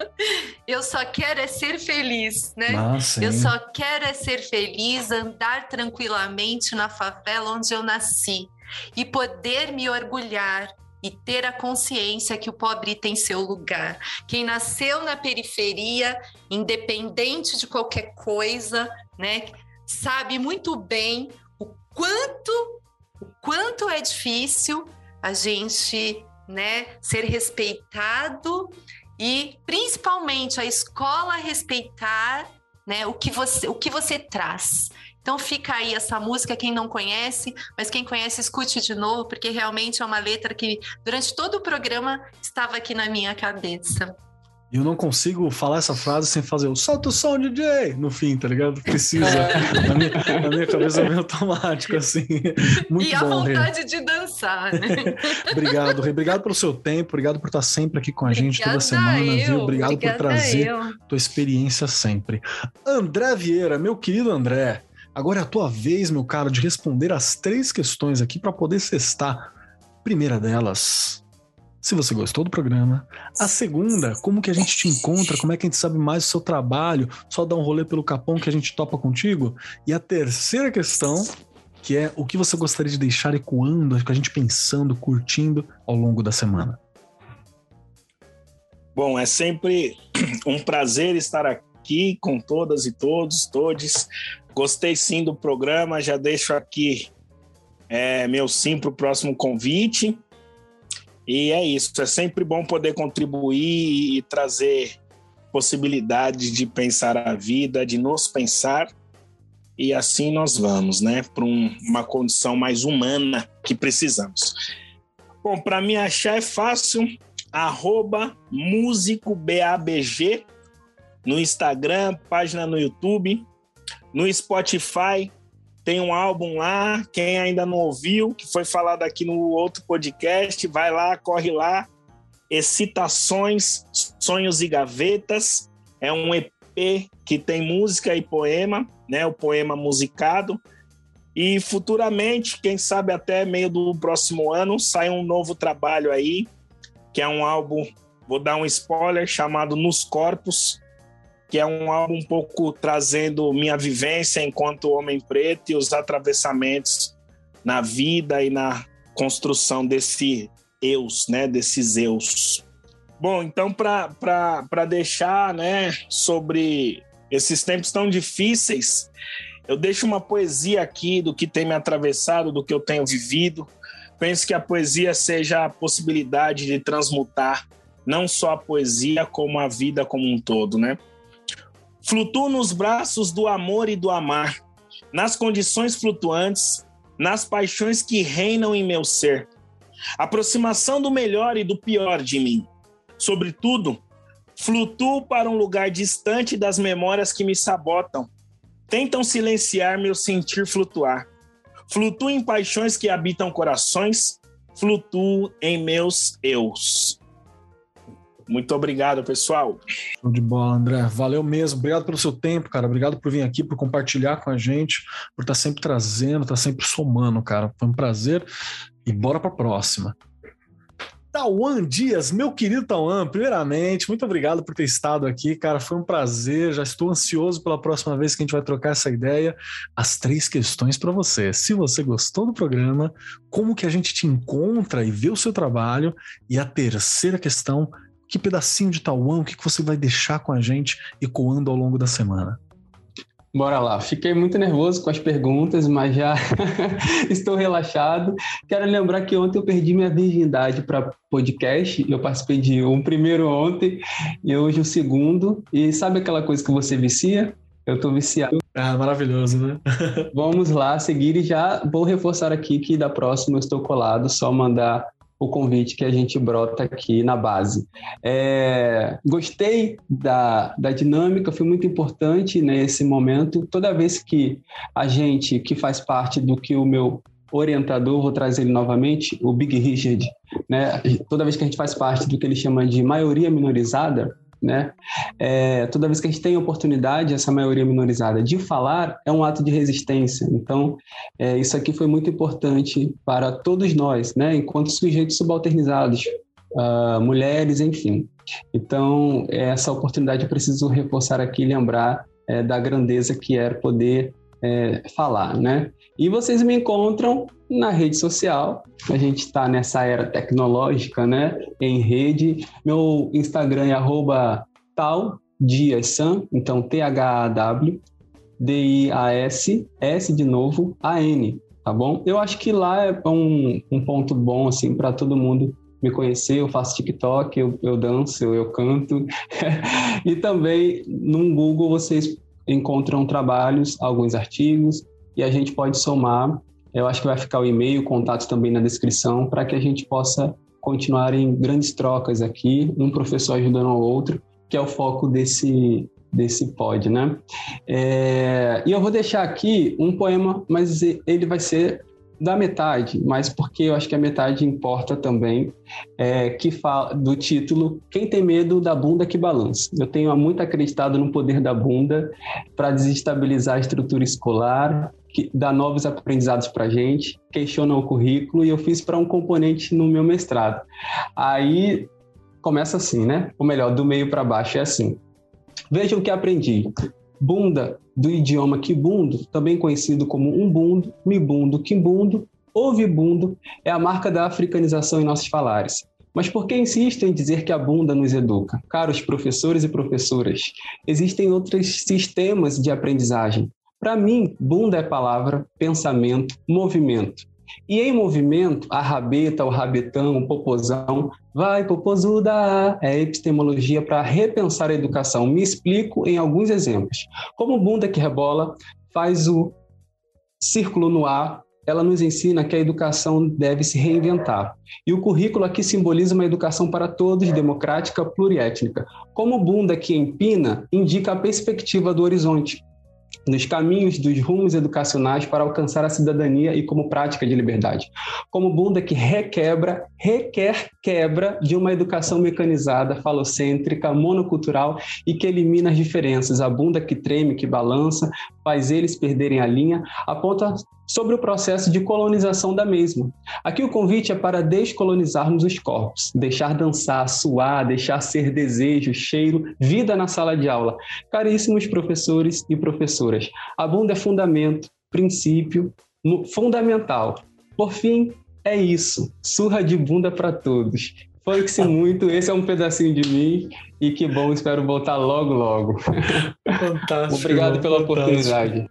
eu só quero é ser feliz, né? Ah, eu só quero é ser feliz, andar tranquilamente na favela onde eu nasci e poder me orgulhar e ter a consciência que o pobre tem seu lugar. Quem nasceu na periferia, independente de qualquer coisa, né, sabe muito bem o quanto o quanto é difícil a gente, né, ser respeitado e principalmente a escola respeitar, né, o que você o que você traz. Então fica aí essa música, quem não conhece, mas quem conhece, escute de novo, porque realmente é uma letra que durante todo o programa estava aqui na minha cabeça. Eu não consigo falar essa frase sem fazer o solta o som, DJ! No fim, tá ligado? Precisa. na, minha, na minha cabeça é meio automático, assim. [LAUGHS] Muito e bom, a vontade Rê. de dançar, né? [LAUGHS] obrigado, Rê. Obrigado pelo seu tempo, obrigado por estar sempre aqui com a gente Obrigada toda semana, eu. viu? Obrigado Obrigada por trazer eu. tua experiência sempre. André Vieira, meu querido André, Agora é a tua vez, meu caro, de responder as três questões aqui para poder cestar. Primeira delas, se você gostou do programa. A segunda, como que a gente te encontra, como é que a gente sabe mais do seu trabalho, só dá um rolê pelo capão que a gente topa contigo. E a terceira questão, que é o que você gostaria de deixar ecoando, com a gente pensando, curtindo ao longo da semana. Bom, é sempre [CLEARS THROAT] um prazer estar aqui com todas e todos, todes, Gostei sim do programa, já deixo aqui é, meu sim para o próximo convite. E é isso, é sempre bom poder contribuir e trazer possibilidades de pensar a vida, de nos pensar. E assim nós vamos, né, para um, uma condição mais humana que precisamos. Bom, para me achar é fácil, arroba músicobabg no Instagram, página no YouTube, no Spotify tem um álbum lá, quem ainda não ouviu, que foi falado aqui no outro podcast, vai lá, corre lá. Excitações, Sonhos e Gavetas. É um EP que tem música e poema, né? O poema musicado. E futuramente, quem sabe até meio do próximo ano, sai um novo trabalho aí, que é um álbum, vou dar um spoiler, chamado Nos Corpos, que é um álbum um pouco trazendo minha vivência enquanto homem preto e os atravessamentos na vida e na construção desse eus, né, desses eus. Bom, então para deixar, né, sobre esses tempos tão difíceis, eu deixo uma poesia aqui do que tem me atravessado, do que eu tenho vivido. Penso que a poesia seja a possibilidade de transmutar não só a poesia, como a vida como um todo, né? Flutuo nos braços do amor e do amar, nas condições flutuantes, nas paixões que reinam em meu ser. Aproximação do melhor e do pior de mim. Sobretudo, flutuo para um lugar distante das memórias que me sabotam. Tentam silenciar meu sentir flutuar. Flutuo em paixões que habitam corações, flutuo em meus eus. Muito obrigado, pessoal. Show de bola, André. Valeu mesmo. Obrigado pelo seu tempo, cara. Obrigado por vir aqui, por compartilhar com a gente, por estar tá sempre trazendo, estar tá sempre somando, cara. Foi um prazer. E bora para a próxima. Tauan Dias, meu querido Tauan, primeiramente, muito obrigado por ter estado aqui, cara. Foi um prazer. Já estou ansioso pela próxima vez que a gente vai trocar essa ideia. As três questões para você. Se você gostou do programa, como que a gente te encontra e vê o seu trabalho? E a terceira questão que pedacinho de Tauã, o que, que você vai deixar com a gente ecoando ao longo da semana? Bora lá. Fiquei muito nervoso com as perguntas, mas já [LAUGHS] estou relaxado. Quero lembrar que ontem eu perdi minha virgindade para podcast. Eu participei de um primeiro ontem e hoje o segundo. E sabe aquela coisa que você vicia? Eu estou viciado. Ah, maravilhoso, né? [LAUGHS] Vamos lá seguir e já vou reforçar aqui que da próxima eu estou colado, só mandar o convite que a gente brota aqui na base. É, gostei da, da dinâmica, foi muito importante nesse momento. Toda vez que a gente, que faz parte do que o meu orientador, vou trazer ele novamente, o Big Richard, né? toda vez que a gente faz parte do que ele chama de maioria minorizada, né? É, toda vez que a gente tem oportunidade, essa maioria minorizada, de falar, é um ato de resistência. Então, é, isso aqui foi muito importante para todos nós, né? Enquanto sujeitos subalternizados, uh, mulheres, enfim. Então, essa oportunidade eu preciso reforçar aqui e lembrar é, da grandeza que era poder é, falar, né? E vocês me encontram na rede social. A gente está nessa era tecnológica, né? Em rede. Meu Instagram é arroba tal então T-H-A-W D-I-A-S, S de novo, A-N, tá bom? Eu acho que lá é um, um ponto bom, assim, para todo mundo me conhecer. Eu faço TikTok, eu, eu danço, eu, eu canto. [LAUGHS] e também no Google vocês encontram trabalhos, alguns artigos, e a gente pode somar. Eu acho que vai ficar o e-mail, o contato também na descrição, para que a gente possa continuar em grandes trocas aqui, um professor ajudando ao outro, que é o foco desse, desse pod, né? É, e eu vou deixar aqui um poema, mas ele vai ser da metade, mas porque eu acho que a metade importa também, é, que fala do título Quem tem medo da bunda que balança. Eu tenho muito acreditado no poder da bunda para desestabilizar a estrutura escolar, que dá novos aprendizados para a gente, questiona o currículo e eu fiz para um componente no meu mestrado. Aí começa assim, né? Ou melhor, do meio para baixo é assim. Vejam o que aprendi. Bunda do idioma kibundo, também conhecido como umbundo, mibundo, quimbundo, ouvibundo, é a marca da africanização em nossos falares. Mas por que insisto em dizer que a bunda nos educa? Caros professores e professoras, existem outros sistemas de aprendizagem. Para mim, bunda é palavra, pensamento, movimento. E em movimento, a rabeta, o rabetão, o popozão, vai popozuda, é epistemologia para repensar a educação. Me explico em alguns exemplos. Como bunda que rebola faz o círculo no ar, ela nos ensina que a educação deve se reinventar. E o currículo aqui simboliza uma educação para todos, democrática, pluriétnica. Como bunda que empina, indica a perspectiva do horizonte nos caminhos dos rumos educacionais para alcançar a cidadania e como prática de liberdade. Como bunda que requebra, requer quebra de uma educação mecanizada, falocêntrica, monocultural e que elimina as diferenças. A bunda que treme, que balança, faz eles perderem a linha, aponta sobre o processo de colonização da mesma. Aqui o convite é para descolonizarmos os corpos, deixar dançar, suar, deixar ser desejo, cheiro, vida na sala de aula. Caríssimos professores e professoras, a bunda é fundamento, princípio, fundamental. Por fim, é isso. Surra de bunda para todos. Funk-se [LAUGHS] muito, esse é um pedacinho de mim e que bom, espero voltar logo, logo. Fantástico. Obrigado pela fantástico. oportunidade.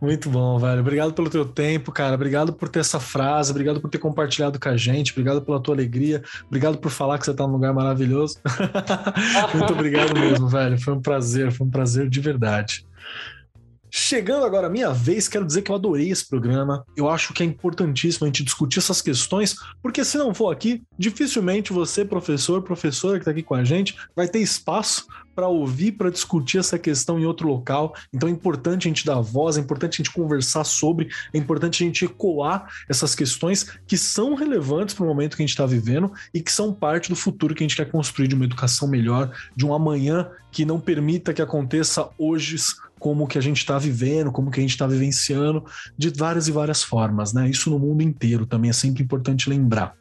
Muito bom, velho. Obrigado pelo teu tempo, cara. Obrigado por ter essa frase, obrigado por ter compartilhado com a gente, obrigado pela tua alegria, obrigado por falar que você tá num lugar maravilhoso. [LAUGHS] Muito obrigado mesmo, velho. Foi um prazer, foi um prazer de verdade. Chegando agora a minha vez, quero dizer que eu adorei esse programa. Eu acho que é importantíssimo a gente discutir essas questões, porque se não for aqui, dificilmente você, professor, professora que está aqui com a gente, vai ter espaço para ouvir, para discutir essa questão em outro local. Então é importante a gente dar voz, é importante a gente conversar sobre, é importante a gente ecoar essas questões que são relevantes para o momento que a gente está vivendo e que são parte do futuro que a gente quer construir de uma educação melhor, de um amanhã que não permita que aconteça hoje como que a gente está vivendo, como que a gente está vivenciando, de várias e várias formas, né? Isso no mundo inteiro também é sempre importante lembrar.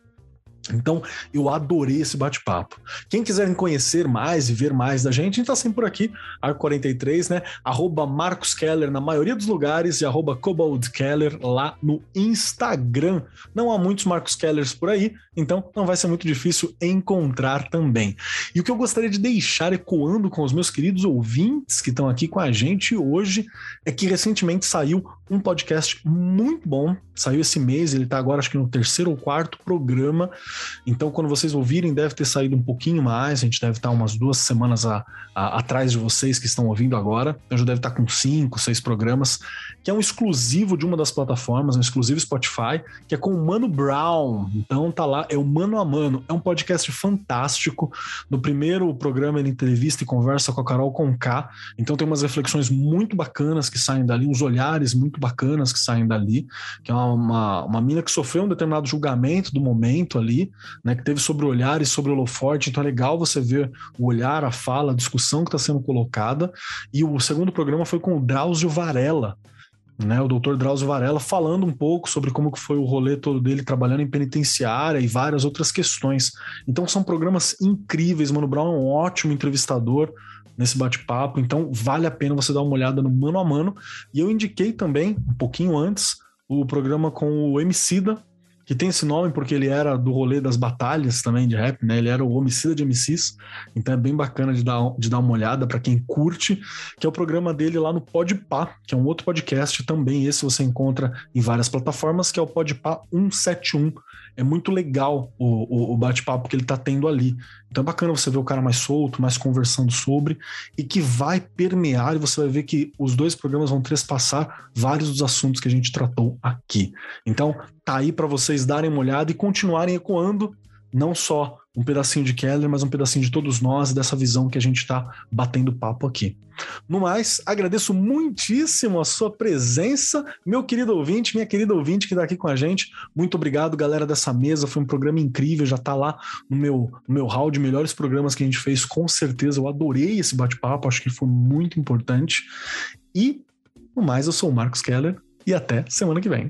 Então, eu adorei esse bate-papo. Quem quiser conhecer mais e ver mais da gente, a gente tá sempre por aqui, Arco43, né? Arroba Marcos Keller na maioria dos lugares e arroba Cobold Keller lá no Instagram. Não há muitos Marcos Kellers por aí, então não vai ser muito difícil encontrar também. E o que eu gostaria de deixar ecoando com os meus queridos ouvintes que estão aqui com a gente hoje é que recentemente saiu um podcast muito bom saiu esse mês, ele tá agora acho que no terceiro ou quarto programa. Então, quando vocês ouvirem, deve ter saído um pouquinho mais. A gente deve estar umas duas semanas a, a, atrás de vocês que estão ouvindo agora. Então, já deve estar com cinco, seis programas, que é um exclusivo de uma das plataformas, um exclusivo Spotify, que é com o Mano Brown. Então, tá lá, é o Mano a Mano. É um podcast fantástico. No primeiro programa, ele entrevista e conversa com a Carol Conká. Então, tem umas reflexões muito bacanas que saem dali, uns olhares muito bacanas que saem dali, que é uma, uma, uma mina que sofreu um determinado julgamento do momento ali, né, que teve sobre o olhar e sobre holoforte, então é legal você ver o olhar, a fala, a discussão que está sendo colocada, e o segundo programa foi com o Drauzio Varela, né, o doutor Drauzio Varela falando um pouco sobre como que foi o rolê todo dele trabalhando em penitenciária e várias outras questões. Então são programas incríveis, Mano Brown é um ótimo entrevistador, nesse bate-papo. Então, vale a pena você dar uma olhada no mano a mano. E eu indiquei também, um pouquinho antes, o programa com o Emicida, que tem esse nome porque ele era do rolê das batalhas também de rap, né? Ele era o homicida de MCs, então é bem bacana de dar, de dar uma olhada para quem curte, que é o programa dele lá no Podpah, que é um outro podcast também, esse você encontra em várias plataformas, que é o Podpah 171 é muito legal o, o, o bate-papo que ele está tendo ali. Então é bacana você ver o cara mais solto, mais conversando sobre, e que vai permear, e você vai ver que os dois programas vão trespassar vários dos assuntos que a gente tratou aqui. Então, tá aí para vocês darem uma olhada e continuarem ecoando não só um pedacinho de Keller, mas um pedacinho de todos nós, dessa visão que a gente está batendo papo aqui. No mais, agradeço muitíssimo a sua presença, meu querido ouvinte, minha querida ouvinte que está aqui com a gente. Muito obrigado, galera dessa mesa. Foi um programa incrível, já está lá no meu, no meu hall de melhores programas que a gente fez, com certeza. Eu adorei esse bate-papo, acho que foi muito importante. E, no mais, eu sou o Marcos Keller e até semana que vem.